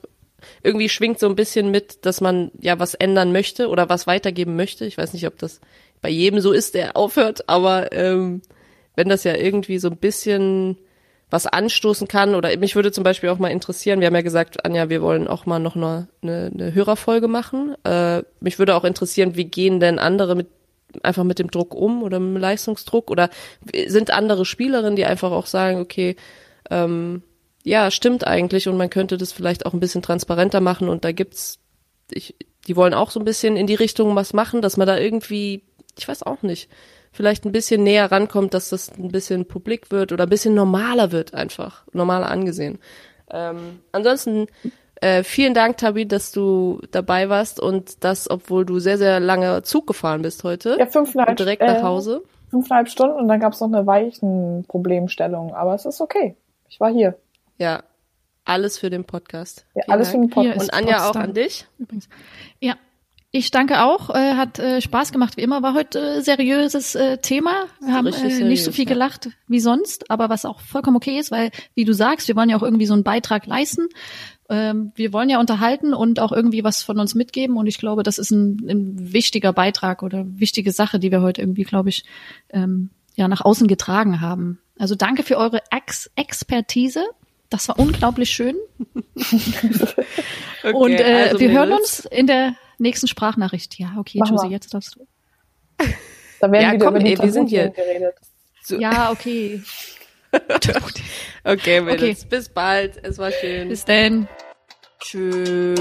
irgendwie schwingt so ein bisschen mit, dass man ja was ändern möchte oder was weitergeben möchte. Ich weiß nicht, ob das bei jedem so ist, der aufhört, aber ähm, wenn das ja irgendwie so ein bisschen was anstoßen kann oder mich würde zum Beispiel auch mal interessieren, wir haben ja gesagt, Anja, wir wollen auch mal noch eine, eine, eine Hörerfolge machen. Äh, mich würde auch interessieren, wie gehen denn andere mit einfach mit dem Druck um oder mit dem Leistungsdruck oder sind andere Spielerinnen, die einfach auch sagen, okay, ähm, ja, stimmt eigentlich und man könnte das vielleicht auch ein bisschen transparenter machen und da gibt's, ich, die wollen auch so ein bisschen in die Richtung was machen, dass man da irgendwie, ich weiß auch nicht, vielleicht ein bisschen näher rankommt, dass das ein bisschen publik wird oder ein bisschen normaler wird einfach, normaler angesehen. Ähm, ansonsten äh, vielen Dank, Tabi, dass du dabei warst und das, obwohl du sehr, sehr lange Zug gefahren bist heute. Ja, fünfeinhalb, und direkt nach Hause. Äh, fünfeinhalb Stunden und dann gab's noch eine weichen Problemstellung, aber es ist okay. Ich war hier. Ja, alles für den Podcast. Ja, alles Dank. für den Podcast. Und Anja Potsdam. auch an dich. Übrigens. Ja, ich danke auch. Äh, hat äh, Spaß gemacht wie immer. War heute äh, seriöses äh, Thema. Wir haben äh, nicht so viel ja. gelacht wie sonst, aber was auch vollkommen okay ist, weil, wie du sagst, wir wollen ja auch irgendwie so einen Beitrag leisten. Ähm, wir wollen ja unterhalten und auch irgendwie was von uns mitgeben. Und ich glaube, das ist ein, ein wichtiger Beitrag oder wichtige Sache, die wir heute irgendwie, glaube ich, ähm, ja nach außen getragen haben. Also danke für eure Ex Expertise. Das war unglaublich schön. okay, und äh, also wir hören uns in der nächsten Sprachnachricht. Ja, okay, Josie, jetzt darfst du. Da werden ja, wieder komm, über die ey, wir sind hier geredet. So. Ja, okay. okay, Mädels. Okay. Bis bald. Es war schön. Bis dann. Tschüss.